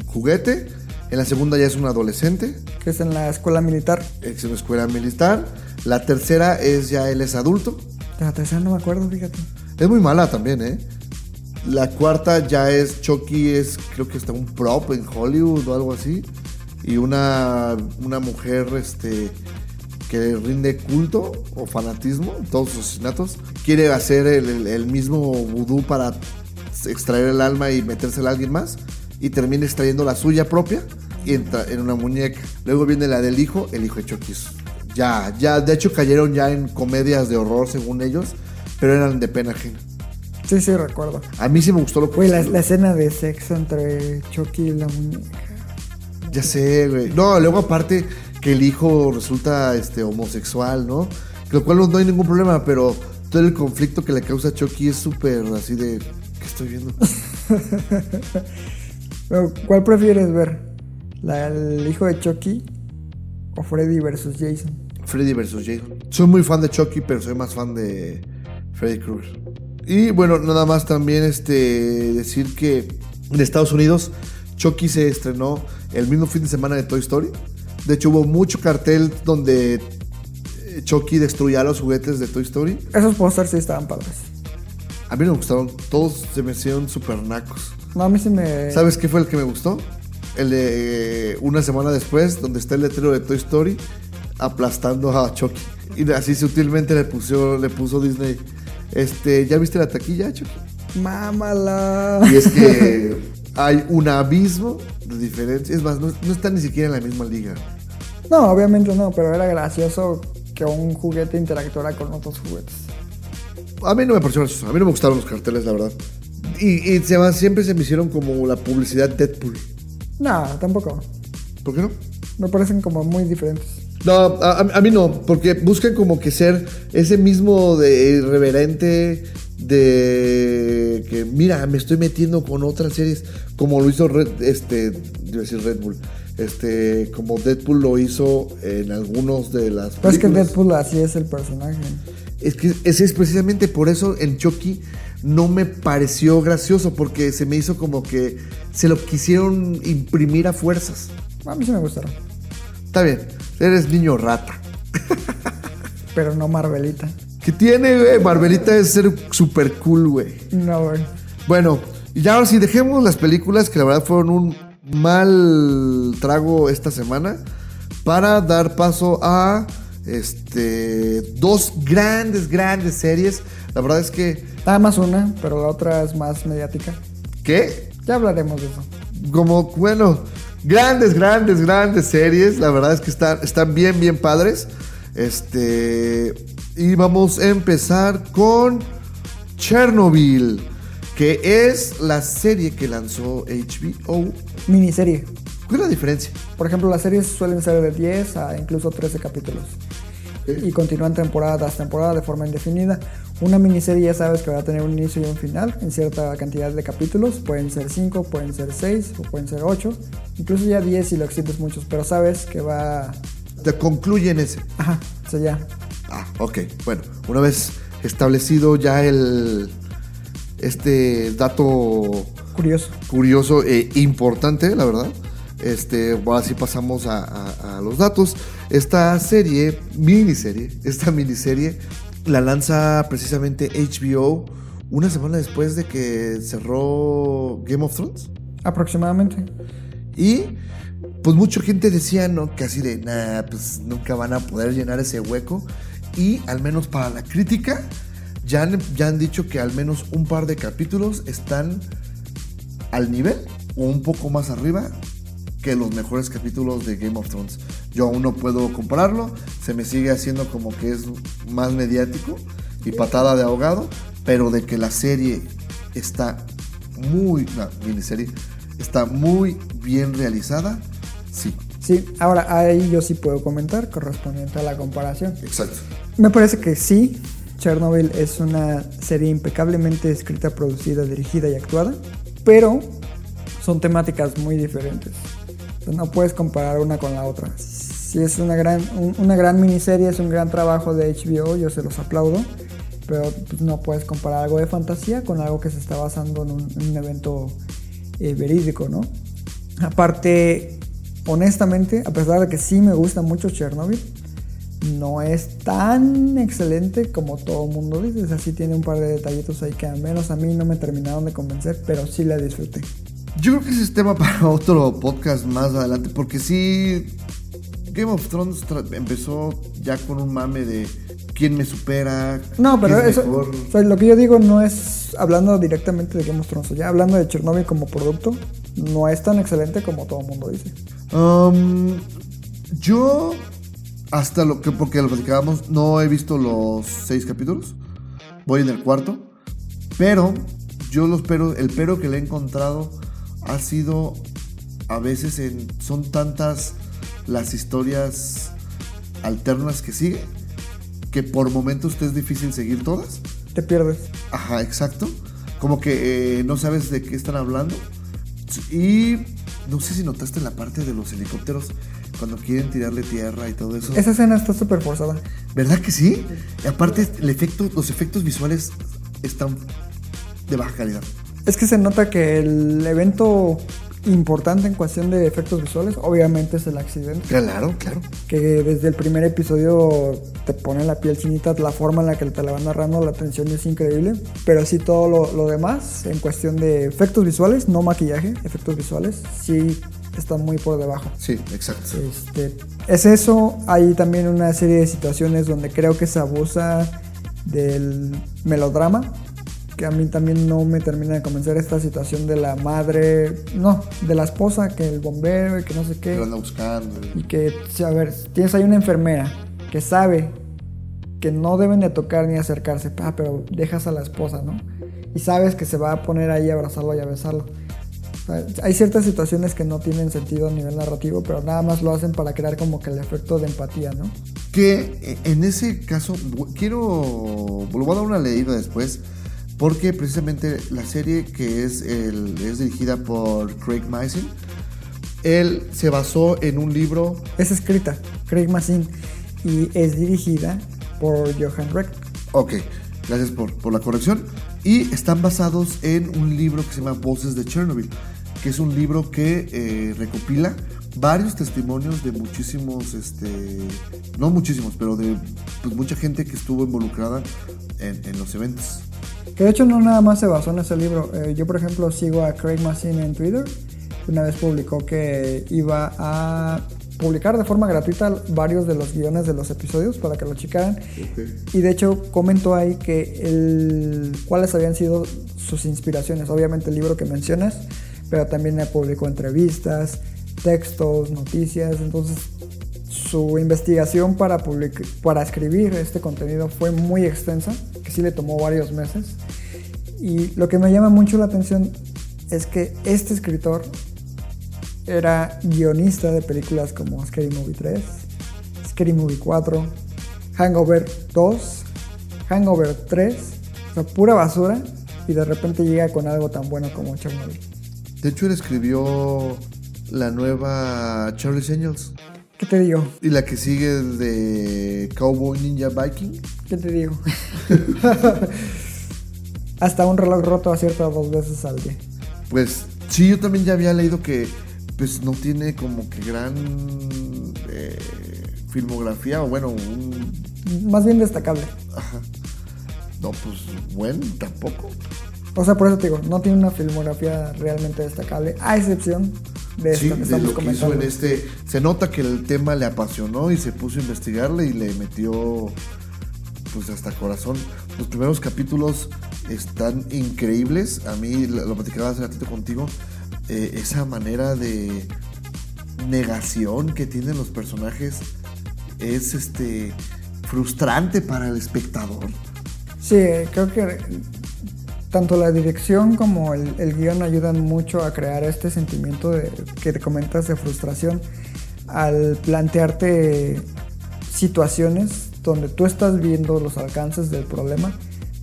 juguete. En la segunda ya es un adolescente. Que es en la escuela militar. Es una escuela militar. La tercera es ya él es adulto. La tercera no me acuerdo, fíjate. Es muy mala también, ¿eh? La cuarta ya es Chucky, es creo que está un prop en Hollywood o algo así. Y una, una mujer este, que rinde culto o fanatismo en todos sus asesinatos. Quiere hacer el, el- el mismo vudú para extraer el alma y metérsela a alguien más. Y termina extrayendo la suya propia y entra en una muñeca. Luego viene la del hijo, el hijo de Chucky. Ya, ya, de hecho cayeron ya en comedias de horror según ellos, pero eran de pena ajena. Sí, sí, recuerdo. A mí sí me gustó lo que Güey, la, la escena de sexo entre Chucky y la muñeca. Ya sé, güey. No, luego aparte que el hijo resulta este homosexual, ¿no? Lo cual no, no hay ningún problema, pero todo el conflicto que le causa a Chucky es súper así de ¿qué estoy viendo? ¿Cuál prefieres ver? ¿La, ¿El hijo de Chucky o Freddy versus Jason? Freddy vs. Jason. Soy muy fan de Chucky, pero soy más fan de Freddy Krueger. Y bueno, nada más también este decir que en Estados Unidos Chucky se estrenó el mismo fin de semana de Toy Story. De hecho, hubo mucho cartel donde eh, Chucky destruía los juguetes de Toy Story. Esos pósters sí estaban padres. A mí no me gustaron, todos se me hicieron super nacos. No, a mí sí me... ¿Sabes qué fue el que me gustó? El de eh, una semana después, donde está el letrero de Toy Story aplastando a Chucky. Y así sutilmente le puso, le puso Disney. Este, ¿ya viste la taquilla, Chucky? Mámala. Y es que hay un abismo de diferencia. Es más, no, no está ni siquiera en la misma liga. No, obviamente no, pero era gracioso que un juguete interactuara con otros juguetes. A mí no me pareció gracioso. A mí no me gustaron los carteles, la verdad. Y, y se, siempre se me hicieron como la publicidad Deadpool. No, tampoco. ¿Por qué no? Me parecen como muy diferentes. No, a, mí no, porque buscan como que ser ese mismo de irreverente, de que mira, me estoy metiendo con otras series, como lo hizo Red, este, a decir Red Bull, este, como Deadpool lo hizo en algunos de las Pero es que. Deadpool así es el personaje. Es que ese es precisamente por eso en Chucky no me pareció gracioso, porque se me hizo como que se lo quisieron imprimir a fuerzas. A mí sí me gustaron. Está bien, eres niño rata. Pero no Marvelita. ¿Qué tiene, güey? Marvelita es ser super cool, güey. No, güey. Bueno, y ya ahora sí, dejemos las películas que la verdad fueron un mal trago esta semana para dar paso a este dos grandes, grandes series. La verdad es que, Nada más una, pero la otra es más mediática. ¿qué? Ya hablaremos de eso. Como, bueno, grandes, grandes, grandes series. La verdad es que están, están bien, bien padres. Este. Y vamos a empezar con Chernobyl, que es la serie que lanzó HBO. Miniserie. ¿Cuál es la diferencia? Por ejemplo, las series suelen ser de 10 a incluso 13 capítulos. Y continúan temporada tras temporada de forma indefinida. Una miniserie ya sabes que va a tener un inicio y un final en cierta cantidad de capítulos. Pueden ser 5, pueden ser 6 o pueden ser 8. Incluso ya 10 si lo extiendes muchos. Pero sabes que va... Te concluyen ese. Ajá, o sea, ya. Ah, ok. Bueno, una vez establecido ya el. Este dato Curioso. curioso e importante, la verdad. Este, ahora sí pasamos a, a- a los datos. Esta serie, miniserie, esta miniserie la lanza precisamente HBO una semana después de que cerró Game of Thrones. Aproximadamente. Y pues mucha gente decía, ¿no? Que así de, nah, pues nunca van a poder llenar ese hueco. Y al menos para la crítica, ya han, ya han dicho que al menos un par de capítulos están al nivel o un poco más arriba que los mejores capítulos de Game of Thrones. Yo aún no puedo compararlo, se me sigue haciendo como que es más mediático y patada de ahogado, pero de que la serie está muy, la miniserie está muy bien realizada, sí, Sí, ahora ahí yo sí puedo comentar correspondiente a la comparación. Exacto. Me parece que sí, Chernobyl es una serie impecablemente escrita, producida, dirigida y actuada, pero son temáticas muy diferentes. No puedes comparar una con la otra. Si es una gran, un- una gran miniserie, es un gran trabajo de HBO, yo se los aplaudo, pero pues, no puedes comparar algo de fantasía con algo que se está basando en un, en un evento eh, verídico, ¿no? Aparte, honestamente, a pesar de que sí me gusta mucho Chernobyl, no es tan excelente como todo mundo dice. O sea, sí tiene un par de detallitos ahí que al menos a mí no me terminaron de convencer, pero sí la disfruté. Yo creo que ese es tema para otro podcast más adelante, porque sí, Game of Thrones empezó ya con un mame de quién me supera. No, pero es eso, mejor. o sea, lo que yo digo no es hablando directamente de Game of Thrones, ya hablando de Chernobyl como producto, no es tan excelente como todo el mundo dice. Um, yo, hasta lo que, porque lo platicábamos, no he visto los seis capítulos. Voy en el cuarto. Pero, yo los pero, el pero que le he encontrado ha sido a veces en, son tantas las historias alternas que sigue que por momentos te es difícil seguir todas. Te pierdes. Ajá, exacto. Como que eh, no sabes de qué están hablando. Y no sé si notaste la parte de los helicópteros cuando quieren tirarle tierra y todo eso. Esa escena está súper forzada. ¿Verdad que sí? Y aparte, el efecto, los efectos visuales están de baja calidad. Es que se nota que el evento importante en cuestión de efectos visuales, obviamente es el accidente. Claro, claro. que desde el primer episodio te pone la piel chinita, la forma en la que te la van narrando, la tensión es increíble, pero sí todo lo, lo demás, en cuestión de efectos visuales, no maquillaje, efectos visuales, sí está muy por debajo. Sí, exacto. Este, es eso, hay también una serie de situaciones donde creo que se abusa del melodrama, que a mí también no me termina de convencer esta situación de la madre, no, de la esposa, que el bombero y que no sé qué. Lo anda buscando. Y que, a ver, tienes ahí una enfermera que sabe que no deben de tocar ni acercarse, ah, pero dejas a la esposa, ¿no? Y sabes que se va a poner ahí a abrazarlo y a besarlo. O sea, hay ciertas situaciones que no tienen sentido a nivel narrativo, pero nada más lo hacen para crear como que el efecto de empatía, ¿no? Que eh, en ese caso, quiero. Lo voy a dar una leída después. Porque precisamente la serie que es, el, es dirigida por Craig Mazin, él se basó en un libro. Es escrita, Craig Mazin, y es dirigida por Johan Reck. Ok, gracias por, por la corrección. Y están basados en un libro que se llama Voces de Chernobyl, que es un libro que eh, recopila varios testimonios de muchísimos, este, no muchísimos, pero de pues, mucha gente que estuvo involucrada en, en los eventos. Que de hecho no nada más se basó en ese libro. Eh, yo, por ejemplo, sigo a Craig Mazin en Twitter. Una vez publicó que iba a publicar de forma gratuita varios de los guiones de los episodios para que lo checaran. Y de hecho comentó ahí que el, cuáles habían sido sus inspiraciones. Obviamente el libro que mencionas, pero también publicó entrevistas, textos, noticias. Entonces su investigación para, para escribir este contenido fue muy extensa, que sí le tomó varios meses. Y lo que me llama mucho la atención es que este escritor era guionista de películas como Scary Movie 3, Scary Movie 4, Hangover 2, Hangover 3, o sea, pura basura, y de repente llega con algo tan bueno como Chernobyl. De hecho, él escribió la nueva Charlie's Angels ¿Qué te digo? y la que sigue de Cowboy Ninja Viking. ¿Qué te digo? Hasta un reloj roto acierta dos veces al día. Pues sí, yo también ya había leído que pues no tiene como que gran eh, filmografía o bueno, un... Más bien destacable. Ajá. No, pues bueno, tampoco. O sea, por eso te digo, no tiene una filmografía realmente destacable, a excepción de esto Sí, que de lo que hizo en este... Se nota que el tema le apasionó y se puso a investigarle y le metió pues hasta corazón. Los primeros capítulos están increíbles. A mí, lo lo platicaba hace ratito contigo, eh, esa manera de negación que tienen los personajes es este frustrante para el espectador. Sí, creo que tanto la dirección como el, el guion ayudan mucho a crear este sentimiento de, que te comentas de frustración. al plantearte situaciones donde tú estás viendo los alcances del problema,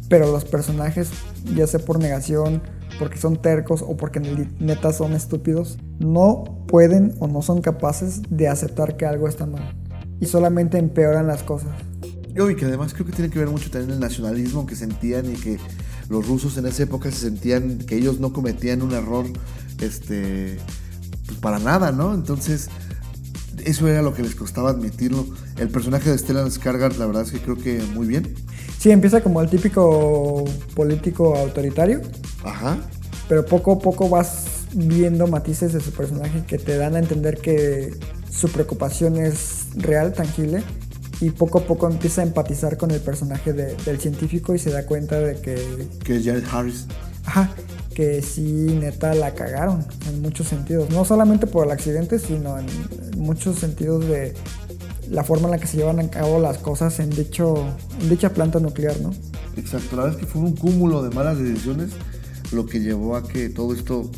pero los personajes, ya sea por negación, porque son tercos o porque neta son estúpidos, no pueden o no son capaces de aceptar que algo está mal. Y solamente empeoran las cosas. Y que además creo que tiene que ver mucho también el nacionalismo que sentían y que los rusos en esa época se sentían que ellos no cometían un error este pues para nada, ¿no? Entonces eso era lo que les costaba admitirlo. El personaje de Stellan Skarsgård, la verdad es que creo que muy bien. Sí, empieza como el típico político autoritario. Ajá. Pero poco a poco vas viendo matices de su personaje que te dan a entender que su preocupación es real, tangible. Y poco a poco empieza a empatizar con el personaje del científico y se da cuenta de que... Que es Jared Harris. Ajá, que sí, neta, la cagaron en muchos sentidos. No solamente por el accidente, sino en muchos sentidos de la forma en la que se llevan a cabo las cosas en, dicho, en dicha planta nuclear, ¿no? Exacto, la verdad es que fue un cúmulo de malas decisiones lo que llevó a que todo esto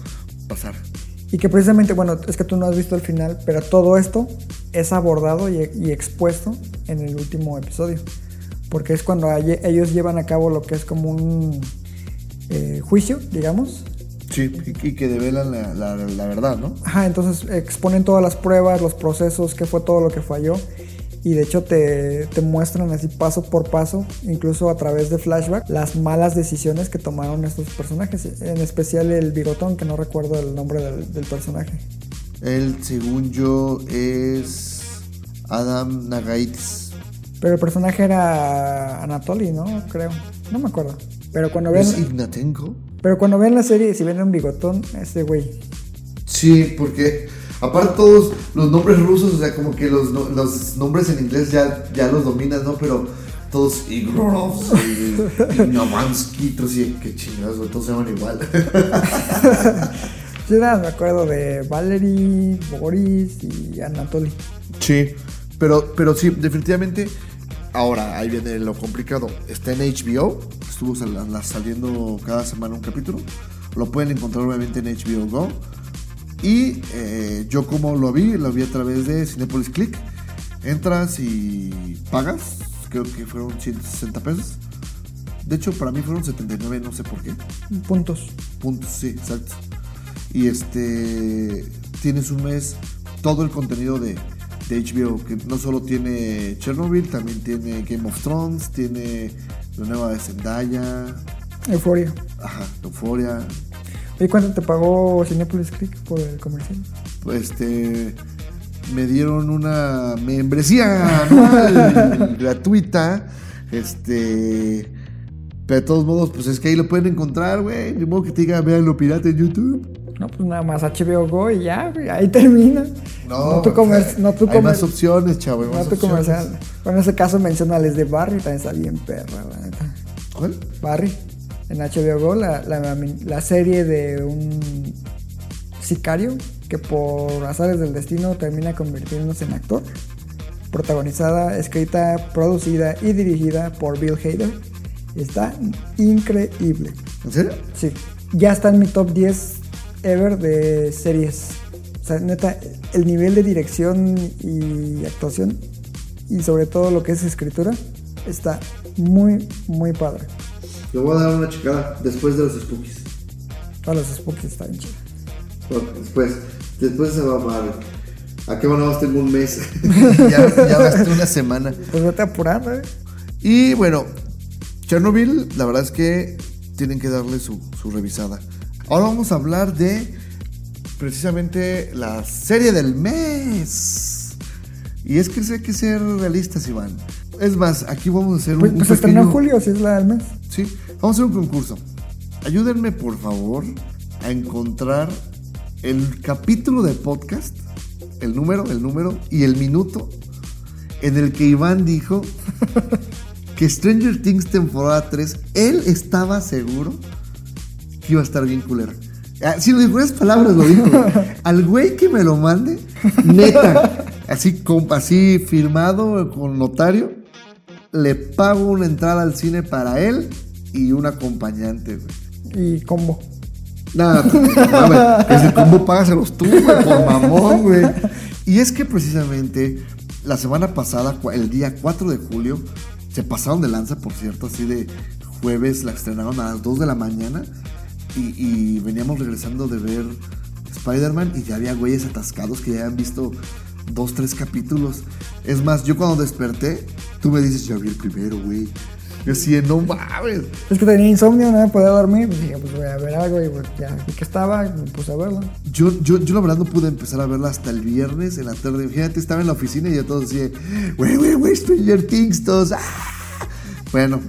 pasara. Y que precisamente, bueno, es que tú no has visto el final, pero todo esto es abordado y, y expuesto en el último episodio. Porque es cuando ellos llevan a cabo lo que es como un eh, juicio, digamos. Sí, y que develan la, la, verdad, ¿no? Ajá, entonces exponen todas las pruebas, los procesos, qué fue todo lo que falló. Y de hecho te, te, muestran así paso por paso, incluso a través de flashback, las malas decisiones que tomaron estos personajes. En especial el bigotón, que no recuerdo el nombre del, del personaje. Él, según yo, es Adam Nagaitis. Pero el personaje era Anatoly, ¿no? Creo. No me acuerdo. Pero cuando ven. ¿Es Ignatenko? Pero cuando ven la serie, si ven un bigotón, ese güey. Sí, porque aparte todos los nombres rusos, o sea, como que los, los nombres en inglés ya, ya los dominas, ¿no? Pero todos Ignorovs y, Navansky, todos sí, qué chingados, todos se llaman igual. sí, nada, me acuerdo de Valery, Boris y Anatoly. Sí, pero, pero sí, definitivamente Ahora, ahí viene lo complicado. Está en HBO, estuvo saliendo cada semana un capítulo. Lo pueden encontrar obviamente en HBO Go. Y eh, yo como lo vi, lo vi a través de Cinepolis Click. Entras y pagas, creo que fueron 160 pesos. De hecho, para mí fueron 79, no sé por qué. Puntos. Puntos, sí, exacto. Y este, tienes un mes todo el contenido de de HBO, que no solo tiene Chernobyl, también tiene Game of Thrones, tiene la nueva de Zendaya. Euforia. Ajá, Euforia. ¿Y cuánto te pagó Cinepolis Click por el comercial? Pues este me dieron una membresía anual gratuita. Este. Pero de todos modos, pues es que ahí lo pueden encontrar, güey. De modo que te diga, vean lo pirata en YouTube. No, pues nada más HBO Go y ya, ahí termina. No, no tu. No tu hay más opciones, chavo. No tu comercial. Bueno, en ese caso menciona les de Barry, también está bien perra, la neta. ¿Cuál? Barry. En HBO Go, la, la, la serie de un sicario que por azares del destino termina convirtiéndose en actor. Protagonizada, escrita, producida y dirigida por Bill Hader. Está increíble. ¿En serio? Sí. Ya está en mi top 10 ever de series. O sea, neta, el nivel de dirección y actuación y sobre todo lo que es escritura está muy, muy padre. Le voy a dar una checada después de los Spookies. Para los Spookies está bien chido. después, después se va mal. ¿A qué bueno tengo un mes? ya, ya gasté una semana. Pues vete apurando, ¿eh? Y bueno, Chernobyl, la verdad es que tienen que darle su, su revisada. Ahora vamos a hablar de precisamente la serie del mes. Y es que hay que ser realistas, Iván. Es más, aquí vamos a hacer pues, un. Pues pequeño... en julio, si es la del mes. Sí, vamos a hacer un concurso. Ayúdenme, por favor, a encontrar el capítulo de podcast, el número, el número y el minuto en el que Iván dijo que Stranger Things temporada 3, él estaba seguro que iba a estar bien culera. Ah, si lo dijo esas palabras, lo dijo. Al güey que me lo mande, neta, así, así firmado con notario, le pago una entrada al cine para él y un acompañante, güey. ¿Y combo? Nada, ese combo págaselos tú, güey, por mamón, güey. Y es que precisamente la semana pasada, el día 4 de julio, se pasaron de lanza, por cierto, así de jueves la estrenaron a las 2 de la mañana y, y veníamos regresando de ver Spider-Man y ya había güeyes atascados que ya habían visto dos, tres capítulos. Es más, yo cuando desperté, tú me dices, ya vi el primero, güey. Yo así, de, no mames. Es que tenía insomnio, no me podía dormir. Pues dije, pues voy a ver algo y pues ya vi que estaba me puse a verlo. Yo, yo, yo la verdad no pude empezar a verla hasta el viernes en la tarde. Fíjate, estaba en la oficina y ya todos así, güey, güey, güey, Stranger Things, todos. ¡ah! Bueno,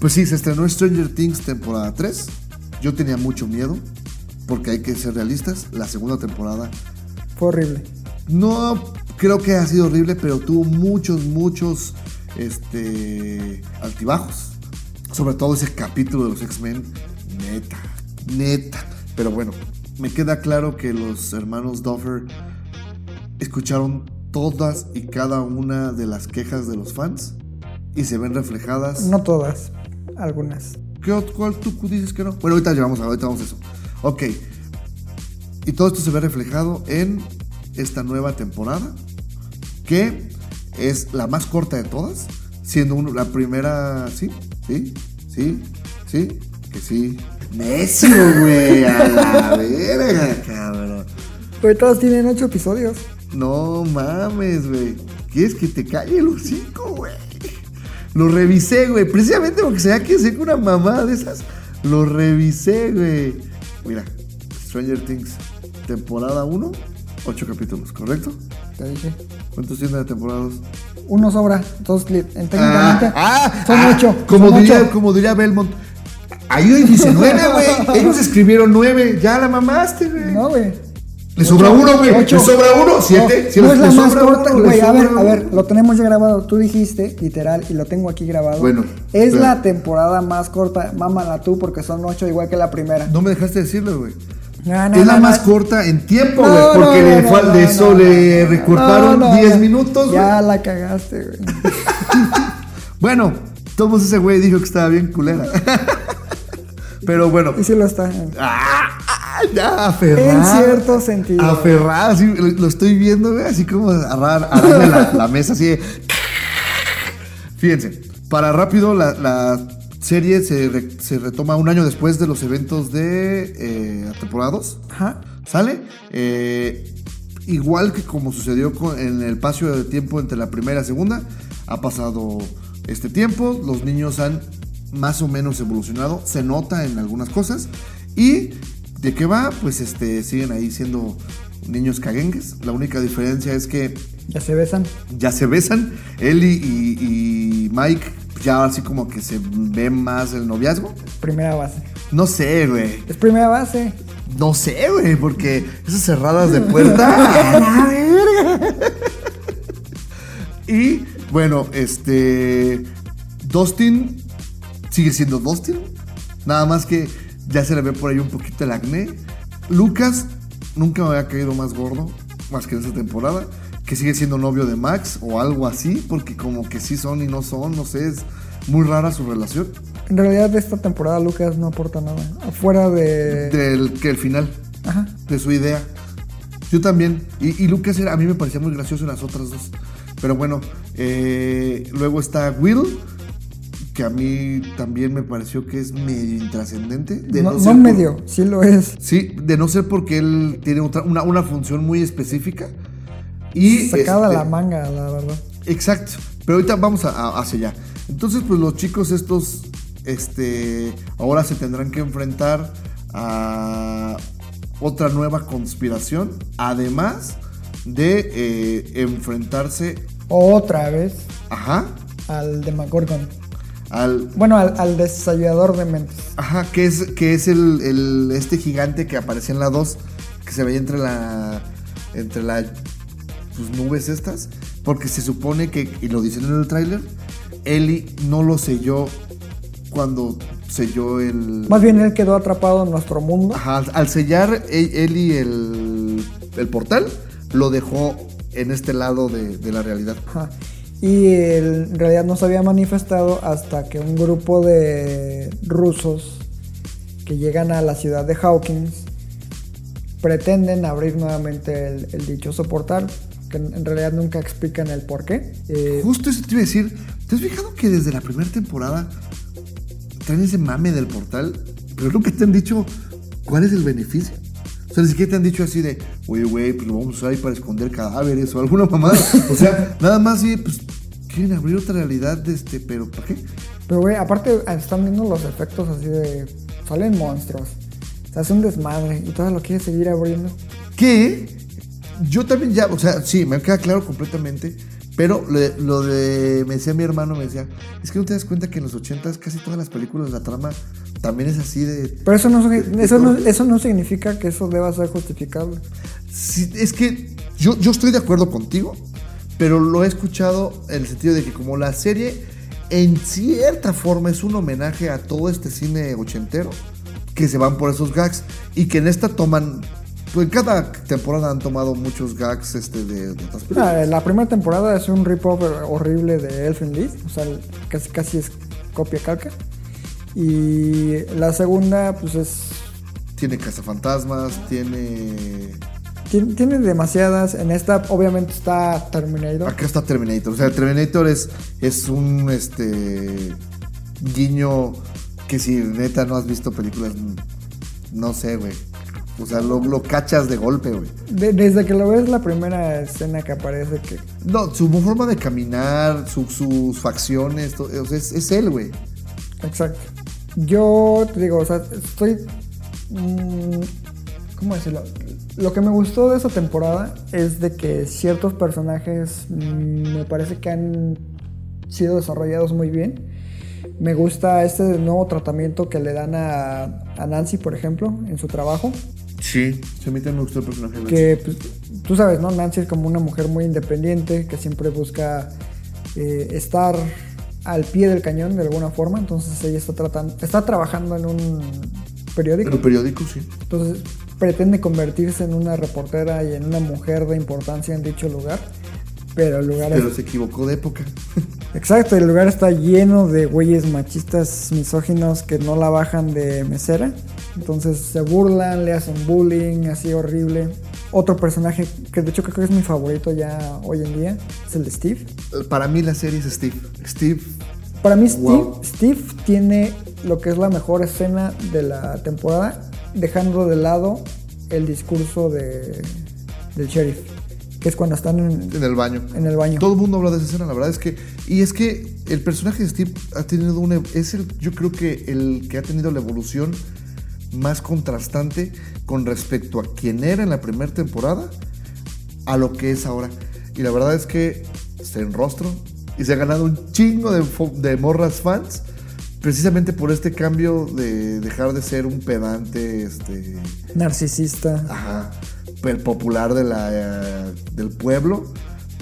pues sí, se estrenó Stranger Things temporada 3. Yo tenía mucho miedo, porque hay que ser realistas. La segunda temporada Fue horrible. no creo que ha sido horrible, pero tuvo muchos, muchos este, altibajos. Sobre todo ese capítulo de los X-Men. Neta, neta. Pero bueno, me queda claro que los hermanos Duffer escucharon todas y cada una de las quejas de los fans y se ven reflejadas. No todas, algunas. ¿Qué, ot- ¿Cuál tú dices que no? Bueno, ahorita llevamos, ahorita vamos a eso. Ok. Y todo esto se ve reflejado en esta nueva temporada, que es la más corta de todas, siendo uno- la primera, sí, sí, sí, sí, que sí. Necio, güey, a la verga, cabrón. Pero todas tienen ocho episodios. No mames, güey. ¿Quieres que te calle el hocico, güey? Lo revisé, güey. Precisamente porque se que sé que una mamada de esas. Lo revisé, güey. Mira, Stranger Things, temporada 1, 8 capítulos, ¿correcto? Te dije. ¿Cuántos tiene la temporada 2? Uno sobra, dos técnicamente. ah, son ah, ocho. Como son diría, ocho. como diría Belmont. Ahí dice 9, güey. Ellos escribieron 9. Ya la mamaste, güey. No, güey. Le sobra uno, güey. Le sobra uno. 7. No, no es la más corta, güey. A ver, a ver, lo tenemos ya grabado. Tú dijiste, literal, y lo tengo aquí grabado. Bueno, Es pero- la temporada más corta. Mámala tú, porque son ocho, igual que la primera. No me dejaste decirlo, güey. No, no, es la no, más corta en tiempo, güey. porque le de eso le recortaron no, no, 10 no. minutos, güey. Ya la cagaste, güey. Bueno, todos ese güey dijo que estaba bien culera. Pero bueno. Y sí lo está. Ah, ah, ya, aferrada. En cierto sentido. Aferrada, así, lo, lo estoy viendo, güey, así como agarrar, la, la mesa, así de... Fíjense, para rápido, la, la serie se, re- se retoma un año después de los eventos de eh, la temporada 2. Ajá. ¿Sale? Eh, igual que como sucedió con- en el espacio de tiempo entre la primera y la segunda, ha pasado este tiempo, los niños han más o menos evolucionado, se nota en algunas cosas, y de qué va, pues este, siguen ahí siendo niños caguengues, la única diferencia es que Ya se besan. ya se besan, él y, y- y Mike ya así como que se ve más el noviazgo, Primera base. no sé, güey. Es primera base. No sé, güey, porque esas cerradas de puerta. ¡a la verga! y bueno, este. Dustin sigue siendo Dustin. Nada más que ya se le ve por ahí un poquito el acné. Lucas nunca me había caído más gordo, más que en esta temporada. Que sigue siendo novio de Max o algo así, porque como que sí son y no son, no sé, es muy rara su relación. En realidad, de esta temporada Lucas no aporta nada. Afuera de. Del que el final. Ajá. de su idea. Yo también. Y, y Lucas era, a mí me parecía muy gracioso en las otras dos. Pero bueno, eh, luego está Will, que a mí también me pareció que es medio intrascendente. de No, no ser por- medio, sí lo es. Sí, de no ser porque él tiene otra, una, una función muy específica. Y, Sacada este, la manga, la verdad. Exacto. Pero ahorita vamos a- a- hacia allá. Entonces, pues los chicos estos, este, ahora se tendrán que enfrentar a otra nueva conspiración, además de eh, enfrentarse, Otra vez ajá, al Demagorgon. Al, Bueno, al, al desayudador de mentes. ajá, que es, que es el, el- este gigante que aparecía en la 2, que se veía entre la, entre la, pues, nubes estas, porque se supone que, y lo dicen en el tráiler, Ellie no lo selló cuando selló el... Más bien él quedó atrapado en nuestro mundo. Ajá, al, sellar e- Ellie el, el portal, lo dejó en este lado de, de la realidad. Ajá. Y en realidad no se había manifestado hasta que un grupo de rusos que llegan a la ciudad de Hawkins pretenden abrir nuevamente el, el dichoso portal, que en en realidad nunca explican el por qué. Eh, Justo eso te iba a decir. ¿Te has fijado que desde la primera temporada traen ese mame del portal? Pero nunca te han dicho cuál es el beneficio. O sea, ni siquiera te han dicho así de, oye, güey, pues lo vamos a usar ahí para esconder cadáveres o alguna mamada. O sea, nada más sí, pues quieren abrir otra realidad, de este, pero ¿para qué? Pero, güey, aparte están viendo los efectos así de. Salen monstruos. Se hace un desmadre y todo lo quiere seguir abriendo. Que yo también ya, o sea, sí, me queda claro completamente. Pero lo, lo de, me decía mi hermano, me decía, es que no te das cuenta que en los 80 casi todas las películas, la trama también es así de... Pero eso no, eso no, eso no significa que eso deba ser justificable. Sí, es que yo, yo estoy de acuerdo contigo, pero lo he escuchado en el sentido de que como la serie en cierta forma es un homenaje a todo este cine ochentero, que se van por esos gags y que en esta toman, pues en cada temporada han tomado muchos gags este, de, de otras películas. Ah, La primera temporada es un rip-off horrible de Elfen Lied, o sea, casi, casi es copia calca. Y la segunda, pues es. Tiene cazafantasmas, tiene... Tiene, tiene demasiadas. En esta, obviamente, está Terminator. Acá está Terminator. O sea, Terminator es, es un este guiño que si neta no has visto películas, no sé, güey. O sea, lo, lo cachas de golpe, güey. De- desde que lo ves, la primera escena que aparece, que No, su forma de caminar, su- sus facciones, to- o sea, es, es él, güey. Exacto. Yo te digo, o sea, estoy. mm, ¿Cómo decirlo? Lo que me gustó de esa temporada es de que ciertos personajes mm, me parece que han sido desarrollados muy bien. Me gusta este nuevo tratamiento que le dan a, a Nancy, por ejemplo, en su trabajo. Sí. Se a mí también me gustó el personaje. de Que pues, tú sabes, ¿no? Nancy es como una mujer muy independiente que siempre busca eh, estar al pie del cañón de alguna forma. Entonces ella está tratando, está trabajando en un periódico. En un periódico, sí. Entonces pretende convertirse en una reportera y en una mujer de importancia en dicho lugar. Pero el lugar Pero es... se equivocó de época. Exacto, el lugar está lleno de güeyes machistas misóginos que no la bajan de mesera. Entonces se burlan, le hacen bullying, así horrible. Otro personaje que de hecho creo que es mi favorito ya hoy en día es el de Steve. Para mí la serie es Steve. Steve, Para mí Steve, Wow. Steve tiene lo que es la mejor escena de la temporada, dejando de lado el discurso de, del sheriff, que es cuando están en, en el baño. en el baño. Todo el mundo habla de esa escena, la verdad es que. Y es que el personaje de Steve ha tenido una. Es el, yo creo que el que ha tenido la evolución más contrastante con respecto a quien era en la primera temporada a lo que es ahora. Y la verdad es que se enrostro y se ha ganado un chingo de, morras fans precisamente por este cambio de dejar de ser un pedante, este. Narcisista. Ajá. El popular de la, eh, del pueblo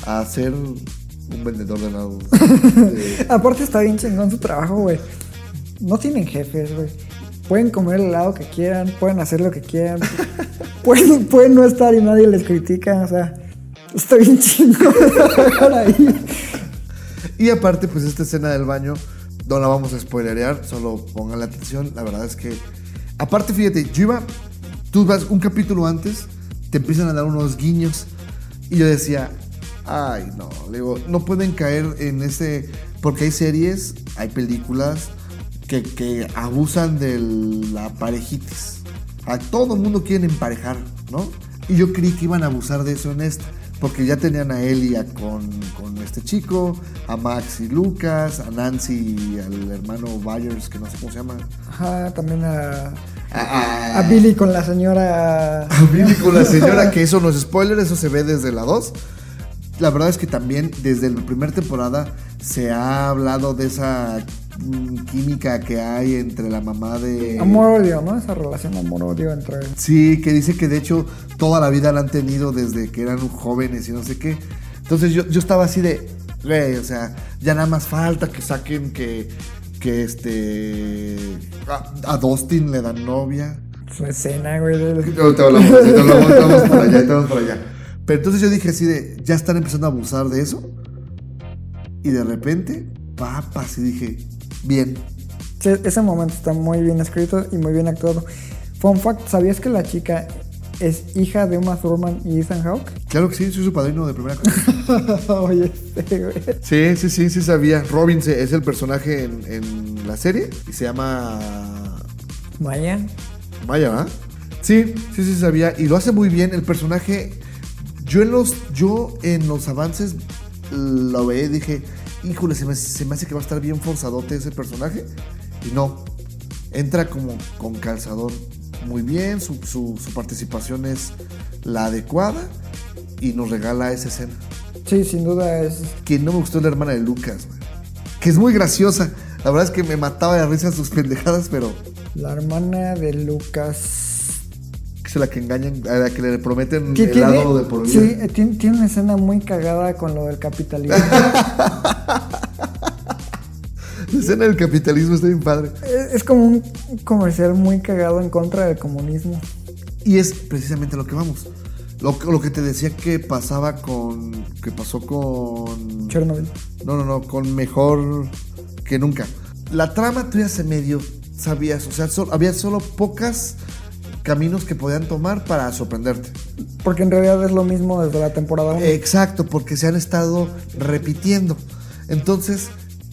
a ser un vendedor de helados. Eh, Aparte está bien chingón su trabajo, güey. No tienen jefes, güey. Pueden comer el helado que quieran, pueden hacer lo que quieran. pueden, pueden no estar y nadie les critica, o sea, está bien trabajar ahí. y aparte, pues esta escena del baño, no la vamos a spoilerear, solo pongan la atención. La verdad es que, aparte, fíjate, yo iba, tú vas un capítulo antes, te empiezan a dar unos guiños. Y yo decía, ay, no, le digo, no pueden caer en ese, porque hay series, hay películas que, que abusan de la parejitis. A todo el mundo quieren emparejar, ¿no? Y yo creí que iban a abusar de eso en esta. Porque ya tenían a Elia con, con este chico, a Max y Lucas, a Nancy y al hermano Byers, que no sé cómo se llama. Ajá, también a, A, a Billy con la señora. a Billy con la señora, que eso no es spoiler, eso se ve desde la 2. La verdad es que también desde la primera temporada se ha hablado de esa química que hay entre la mamá de... Amor-odio, ¿no? Esa relación amor-odio entre. Sí, que dice que de hecho toda la vida la han tenido desde que eran jóvenes y no sé qué. Entonces yo, yo estaba así de, güey, o sea, ya nada más falta que saquen que, que este, a, a Dustin le dan novia. Su escena, güey. de- Ahorita hablamos, ahorita hablamos, ahorita vamos para allá, ahorita vamos para allá. Pero entonces yo dije así de, ya están empezando a abusar de eso. Y de repente, papas, y dije, bien. Sí, ese momento está muy bien escrito y muy bien actuado. Fun fact, ¿sabías que la chica es hija de Uma Thurman y Ethan Hawke. Claro que sí, soy su padrino de primera clase. Oye, este, güey. Sí, sí, sí, sí sabía. Robin es el personaje en, en la serie y se llama Vaya. Maya, ¿verdad? Sí, sí, sí sabía. Y lo hace muy bien. El personaje. Yo en los. Yo en los avances lo veía y dije. Híjole, se me, se me hace que va a estar bien forzadote ese personaje. Y no. Entra como con calzador muy bien. Su, su- su participación es la adecuada. Y nos regala esa escena. Sí, sin duda es. Que no me gustó la hermana de Lucas. Que es muy graciosa. La verdad es que me mataba de risa sus pendejadas, pero. La hermana de Lucas. Que es la que engañan, a la que le prometen el tiene, lado de por vida. sí, eh, tiene, tiene una escena muy cagada con lo del capitalismo. La escena del capitalismo está bien padre. es, es como un comercial muy cagado en contra del comunismo. Y es precisamente lo que vamos. Lo, lo que te decía que pasaba con. que pasó con. Chernobyl. No, no, no, con mejor que nunca. La trama tú ya se medio sabías, o sea, sol- había solo pocas caminos que podían tomar para sorprenderte. Porque en realidad es lo mismo desde la temporada 1. Exacto, porque se han estado repitiendo. Entonces,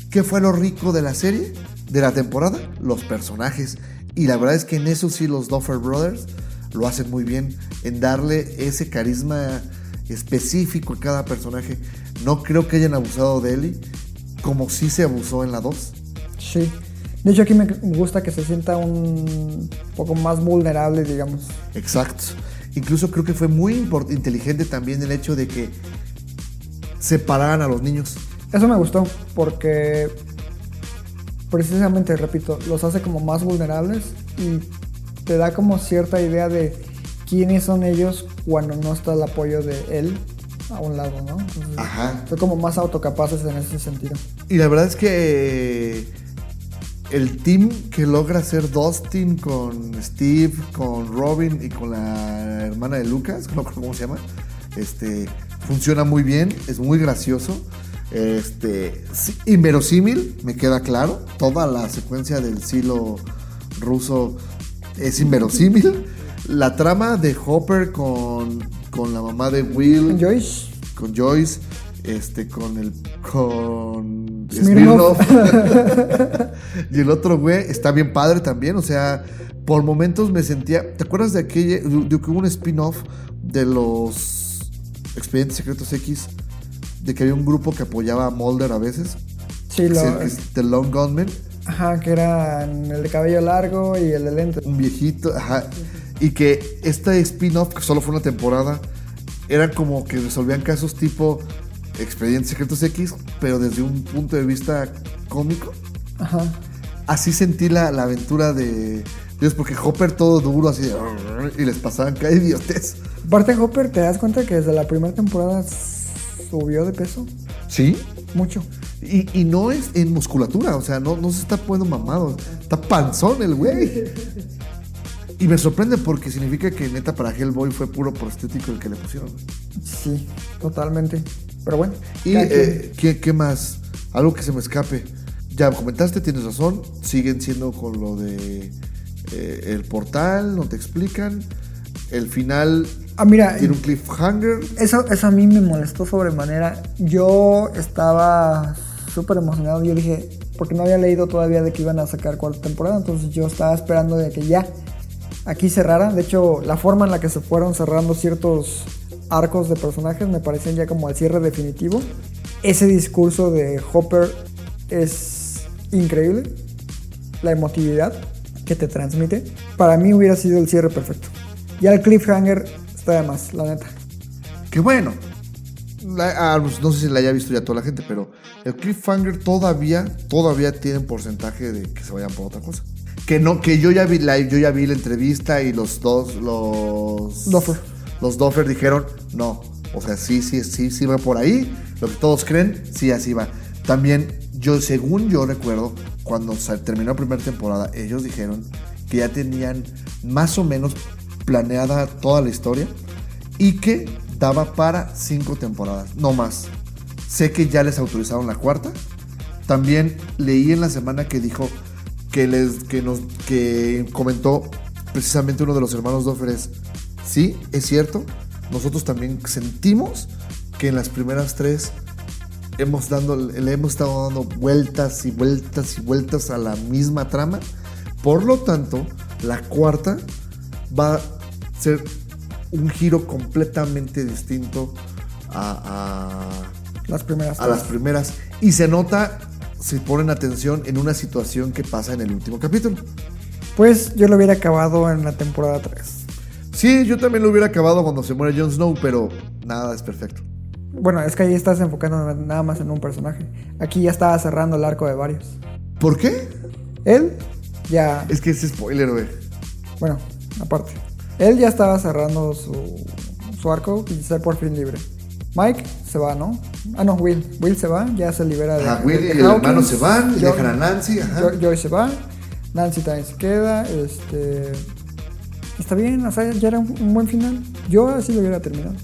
¿qué fue lo rico de la serie? De la temporada, los personajes. Y la verdad es que en eso sí los Duffer Brothers lo hacen muy bien, en darle ese carisma específico a cada personaje. No creo que hayan abusado de Ellie, como sí se abusó en la 2. Sí. De hecho, aquí me gusta que se sienta un poco más vulnerable, digamos. Exacto. Incluso creo que fue muy inteligente también el hecho de que separaran a los niños. Eso me gustó porque precisamente, repito, los hace como más vulnerables y te da como cierta idea de quiénes son ellos cuando no está el apoyo de él a un lado, ¿no? Entonces, Ajá. Son como más autocapaces en ese sentido. Y la verdad es que el team que logra hacer Dustin con Steve, con Robin y con la hermana de Lucas, no cómo se llama, este, funciona muy bien, es muy gracioso. Este, sí, inverosímil, me queda claro. Toda la secuencia del silo ruso es inverosímil. La trama de Hopper con, con la mamá de Will Joyce, con Joyce, este, con el, con Smirnoff. Y el otro güey está bien padre también, o sea, por momentos me sentía, ¿te acuerdas de aquella, de que hubo un spin-off de los Expedientes Secretos X, de que había un grupo que apoyaba a Mulder a veces, sí, lo, The Long Gunman, ajá, que eran el de cabello largo y el de lentes. un viejito, ajá, y que este spin-off, que solo fue una temporada, era como que resolvían casos tipo Expedientes Secretos X, pero desde un punto de vista cómico. Ajá. Así sentí la, la aventura de Dios, porque Hopper todo duro, así de, y les pasaban cada idiotez. Aparte, Hopper, ¿te das cuenta que desde la primera temporada subió de peso? Sí. Mucho. Y, y no es en musculatura, o sea, no, no se está poniendo mamado, está panzón el güey. Y me sorprende porque significa que neta para Hellboy fue puro prostético el que le pusieron. Sí, totalmente. Pero bueno. Y eh, ¿qué, qué más? Algo que se me escape. Ya comentaste, tienes razón. Siguen siendo con lo de eh, el portal, no te explican. El final ah, mira, tiene un cliffhanger. eso, eso a mí me molestó sobremanera. Yo estaba súper emocionado. Yo dije, porque no había leído todavía de que iban a sacar cuarta temporada. Entonces yo estaba esperando de que ya aquí cerrara. De hecho, la forma en la que se fueron cerrando ciertos arcos de personajes me parecían ya como el cierre definitivo. Ese discurso de Hopper es increíble. La emotividad que te transmite. Para mí hubiera sido el cierre perfecto. Ya el cliffhanger está de más, la neta. Que bueno. La- ah, pues, no sé si la haya visto ya toda la gente, pero el cliffhanger todavía, todavía tiene un porcentaje de que se vayan por otra cosa. Que no, que yo ya vi la, yo ya vi la entrevista y los dos, los Duffer. Los Duffer dijeron no. O sea, sí, sí, sí, sí va por ahí. Lo que todos creen, sí, así va. También, yo, según yo recuerdo, cuando se terminó la primera temporada, ellos dijeron que ya tenían más o menos planeada toda la historia y que daba para cinco temporadas, no más. Sé que ya les autorizaron la cuarta. También leí en la semana que dijo que les que nos que comentó precisamente uno de los hermanos Doffer es Sí, es cierto. Nosotros también sentimos que en las primeras tres hemos dando, le hemos estado dando vueltas y vueltas y vueltas a la misma trama. Por lo tanto, la cuarta va a ser un giro completamente distinto a, Las primeras. a, las primeras. Y se nota, si ponen atención, en una situación que pasa en el último capítulo. Pues yo lo hubiera acabado en la temporada 3. Sí, yo también lo hubiera acabado cuando se muere Jon Snow, pero nada es perfecto. Bueno, es que ahí estás enfocando nada más en un personaje. Aquí ya estaba cerrando el arco de varios. ¿Por qué? Él ya. Es que es spoiler, güey. Bueno, aparte. Él ya estaba cerrando su, su arco y ser por fin libre. Mike se va, ¿no? Ah, no, Will. Will se va, ya se libera de. Ajá, Will de y el hermano se van, y dejan a Nancy. Ajá. Jo- Joy se va. Nancy también se queda. Este. Está bien, o sea, ya era un, un buen final. Yo así lo hubiera terminado.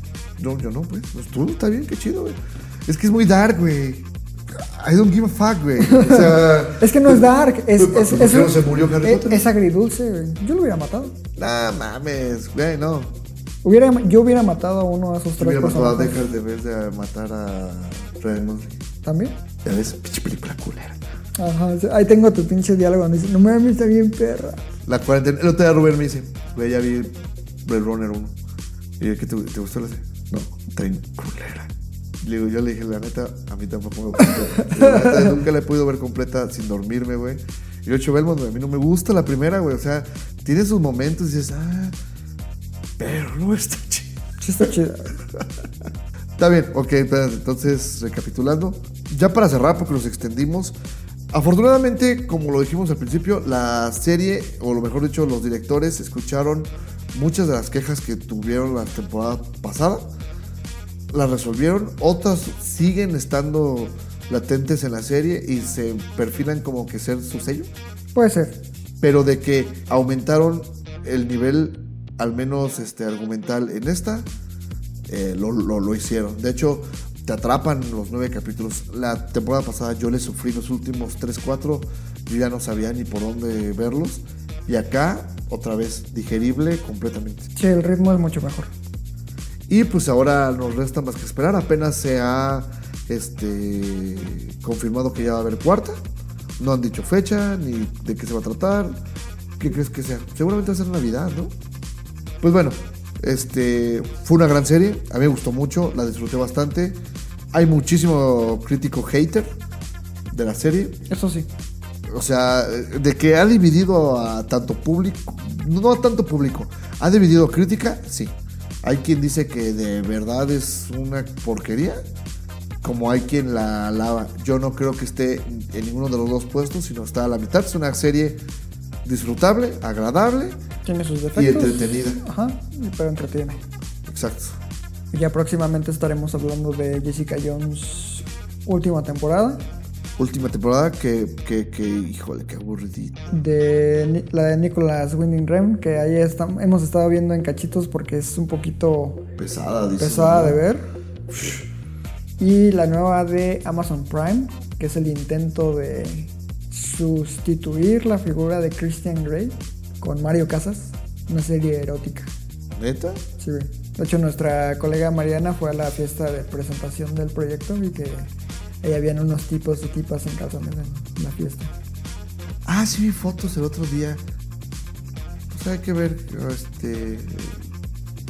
No, yo no, pues. Pues tú, está bien, qué chido, güey. Es que es muy dark, güey. I don't give a fuck, güey. O sea. Es que no es dark, es. ¿Por es, qué es no un- se murió Harry es- Potter? es agridulce, güey. Yo lo hubiera matado. nah, mames, güey, no. Hubiera, yo hubiera matado a uno de esos tres hubiera matado a. Deckard en vez de matar a Raymond. ¿También? Ya ves, pinche película culera. Ajá, ahí tengo tu pinche diálogo donde dice, no mames, está bien perra. La cuarentena. El otro día Rubén me dice, güey, ya vi Blade Runner 1. Y yo, ¿qué te, te gustó la serie? No, está bien culera. Le digo, yo le dije, la neta, a mí tampoco me. La neta, nunca la he podido ver completa sin dormirme, güey. Y yo, güey, a mí no me gusta la primera, güey. O sea, tiene sus momentos y dices, ah, pero no está chido. Sí está chida. Está bien, ok, entonces recapitulando. Ya para cerrar, porque nos extendimos. Afortunadamente, como lo dijimos al principio, la serie, o lo mejor dicho, los directores escucharon muchas de las quejas que tuvieron la temporada pasada. Las resolvieron. Otras siguen estando latentes en la serie y se perfilan como que ser su sello. Puede ser. Pero de que aumentaron el nivel, al menos este, argumental en esta, eh, lo, lo- lo hicieron. De hecho, te atrapan los nueve capítulos. La temporada pasada yo le sufrí los últimos 3, 4. Yo ya no sabía ni por dónde verlos. Y acá, otra vez, digerible completamente. Sí, el ritmo es mucho mejor. Y pues ahora nos resta más que esperar. Apenas se ha este, confirmado que ya va a haber cuarta. No han dicho fecha ni de qué se va a tratar. ¿Qué crees que sea? Seguramente va a ser Navidad, ¿no? Pues bueno, este fue una gran serie. A mí me gustó mucho, la disfruté bastante. Hay muchísimo crítico hater de la serie. Eso sí. O sea, de que ha dividido a tanto público, no a tanto público, ha dividido crítica, sí. Hay quien dice que de verdad es una porquería, como hay quien la alaba. Yo no creo que esté en ninguno de los dos puestos, sino está a la mitad. Es una serie disfrutable, agradable Tiene sus y defectos. entretenida. Ajá, pero entretiene. Exacto. Y Ya próximamente estaremos hablando de Jessica Jones última temporada. Última temporada que, que, que híjole, qué aburridito. De la de Nicholas Winding Rem, que ahí hemos estado viendo en cachitos porque es un poquito Pesada, dice. pesada de ver. Y la nueva de Amazon Prime, que es el intento de sustituir la figura de Christian Grey con Mario Casas, una serie erótica. ¿Neta? Sí, güey. De hecho, nuestra colega Mariana fue a la fiesta de presentación del proyecto y que ahí habían unos tipos y tipas en calzones en la fiesta. Ah, sí vi fotos el otro día. Pues hay que ver, este...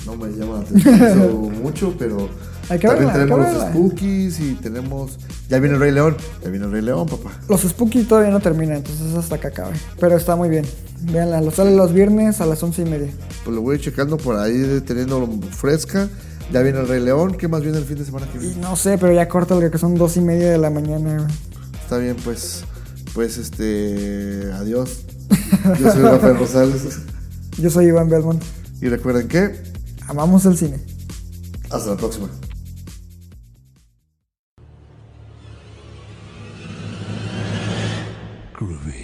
No me llama la atención mucho, pero... Hay que también verla, hay que tenemos los. Spookies y tenemos... Ya viene el Rey León. Ya viene el Rey León, papá. Los Spooky todavía no terminan, entonces hasta que acabe. Pero está muy bien. Veanla, lo sale los viernes a las once y media. Pues lo voy checando por ahí, teniendo fresca. Ya viene el Rey León. ¿Qué más viene el fin de semana que viene? no sé, pero ya corta que son dos y media de la mañana, güey. Está bien, pues... Pues, este... Adiós. Yo soy Rafael Rosales. Yo soy Iván Belmont. Y recuerden que... Amamos el cine. Hasta la próxima. Groovy.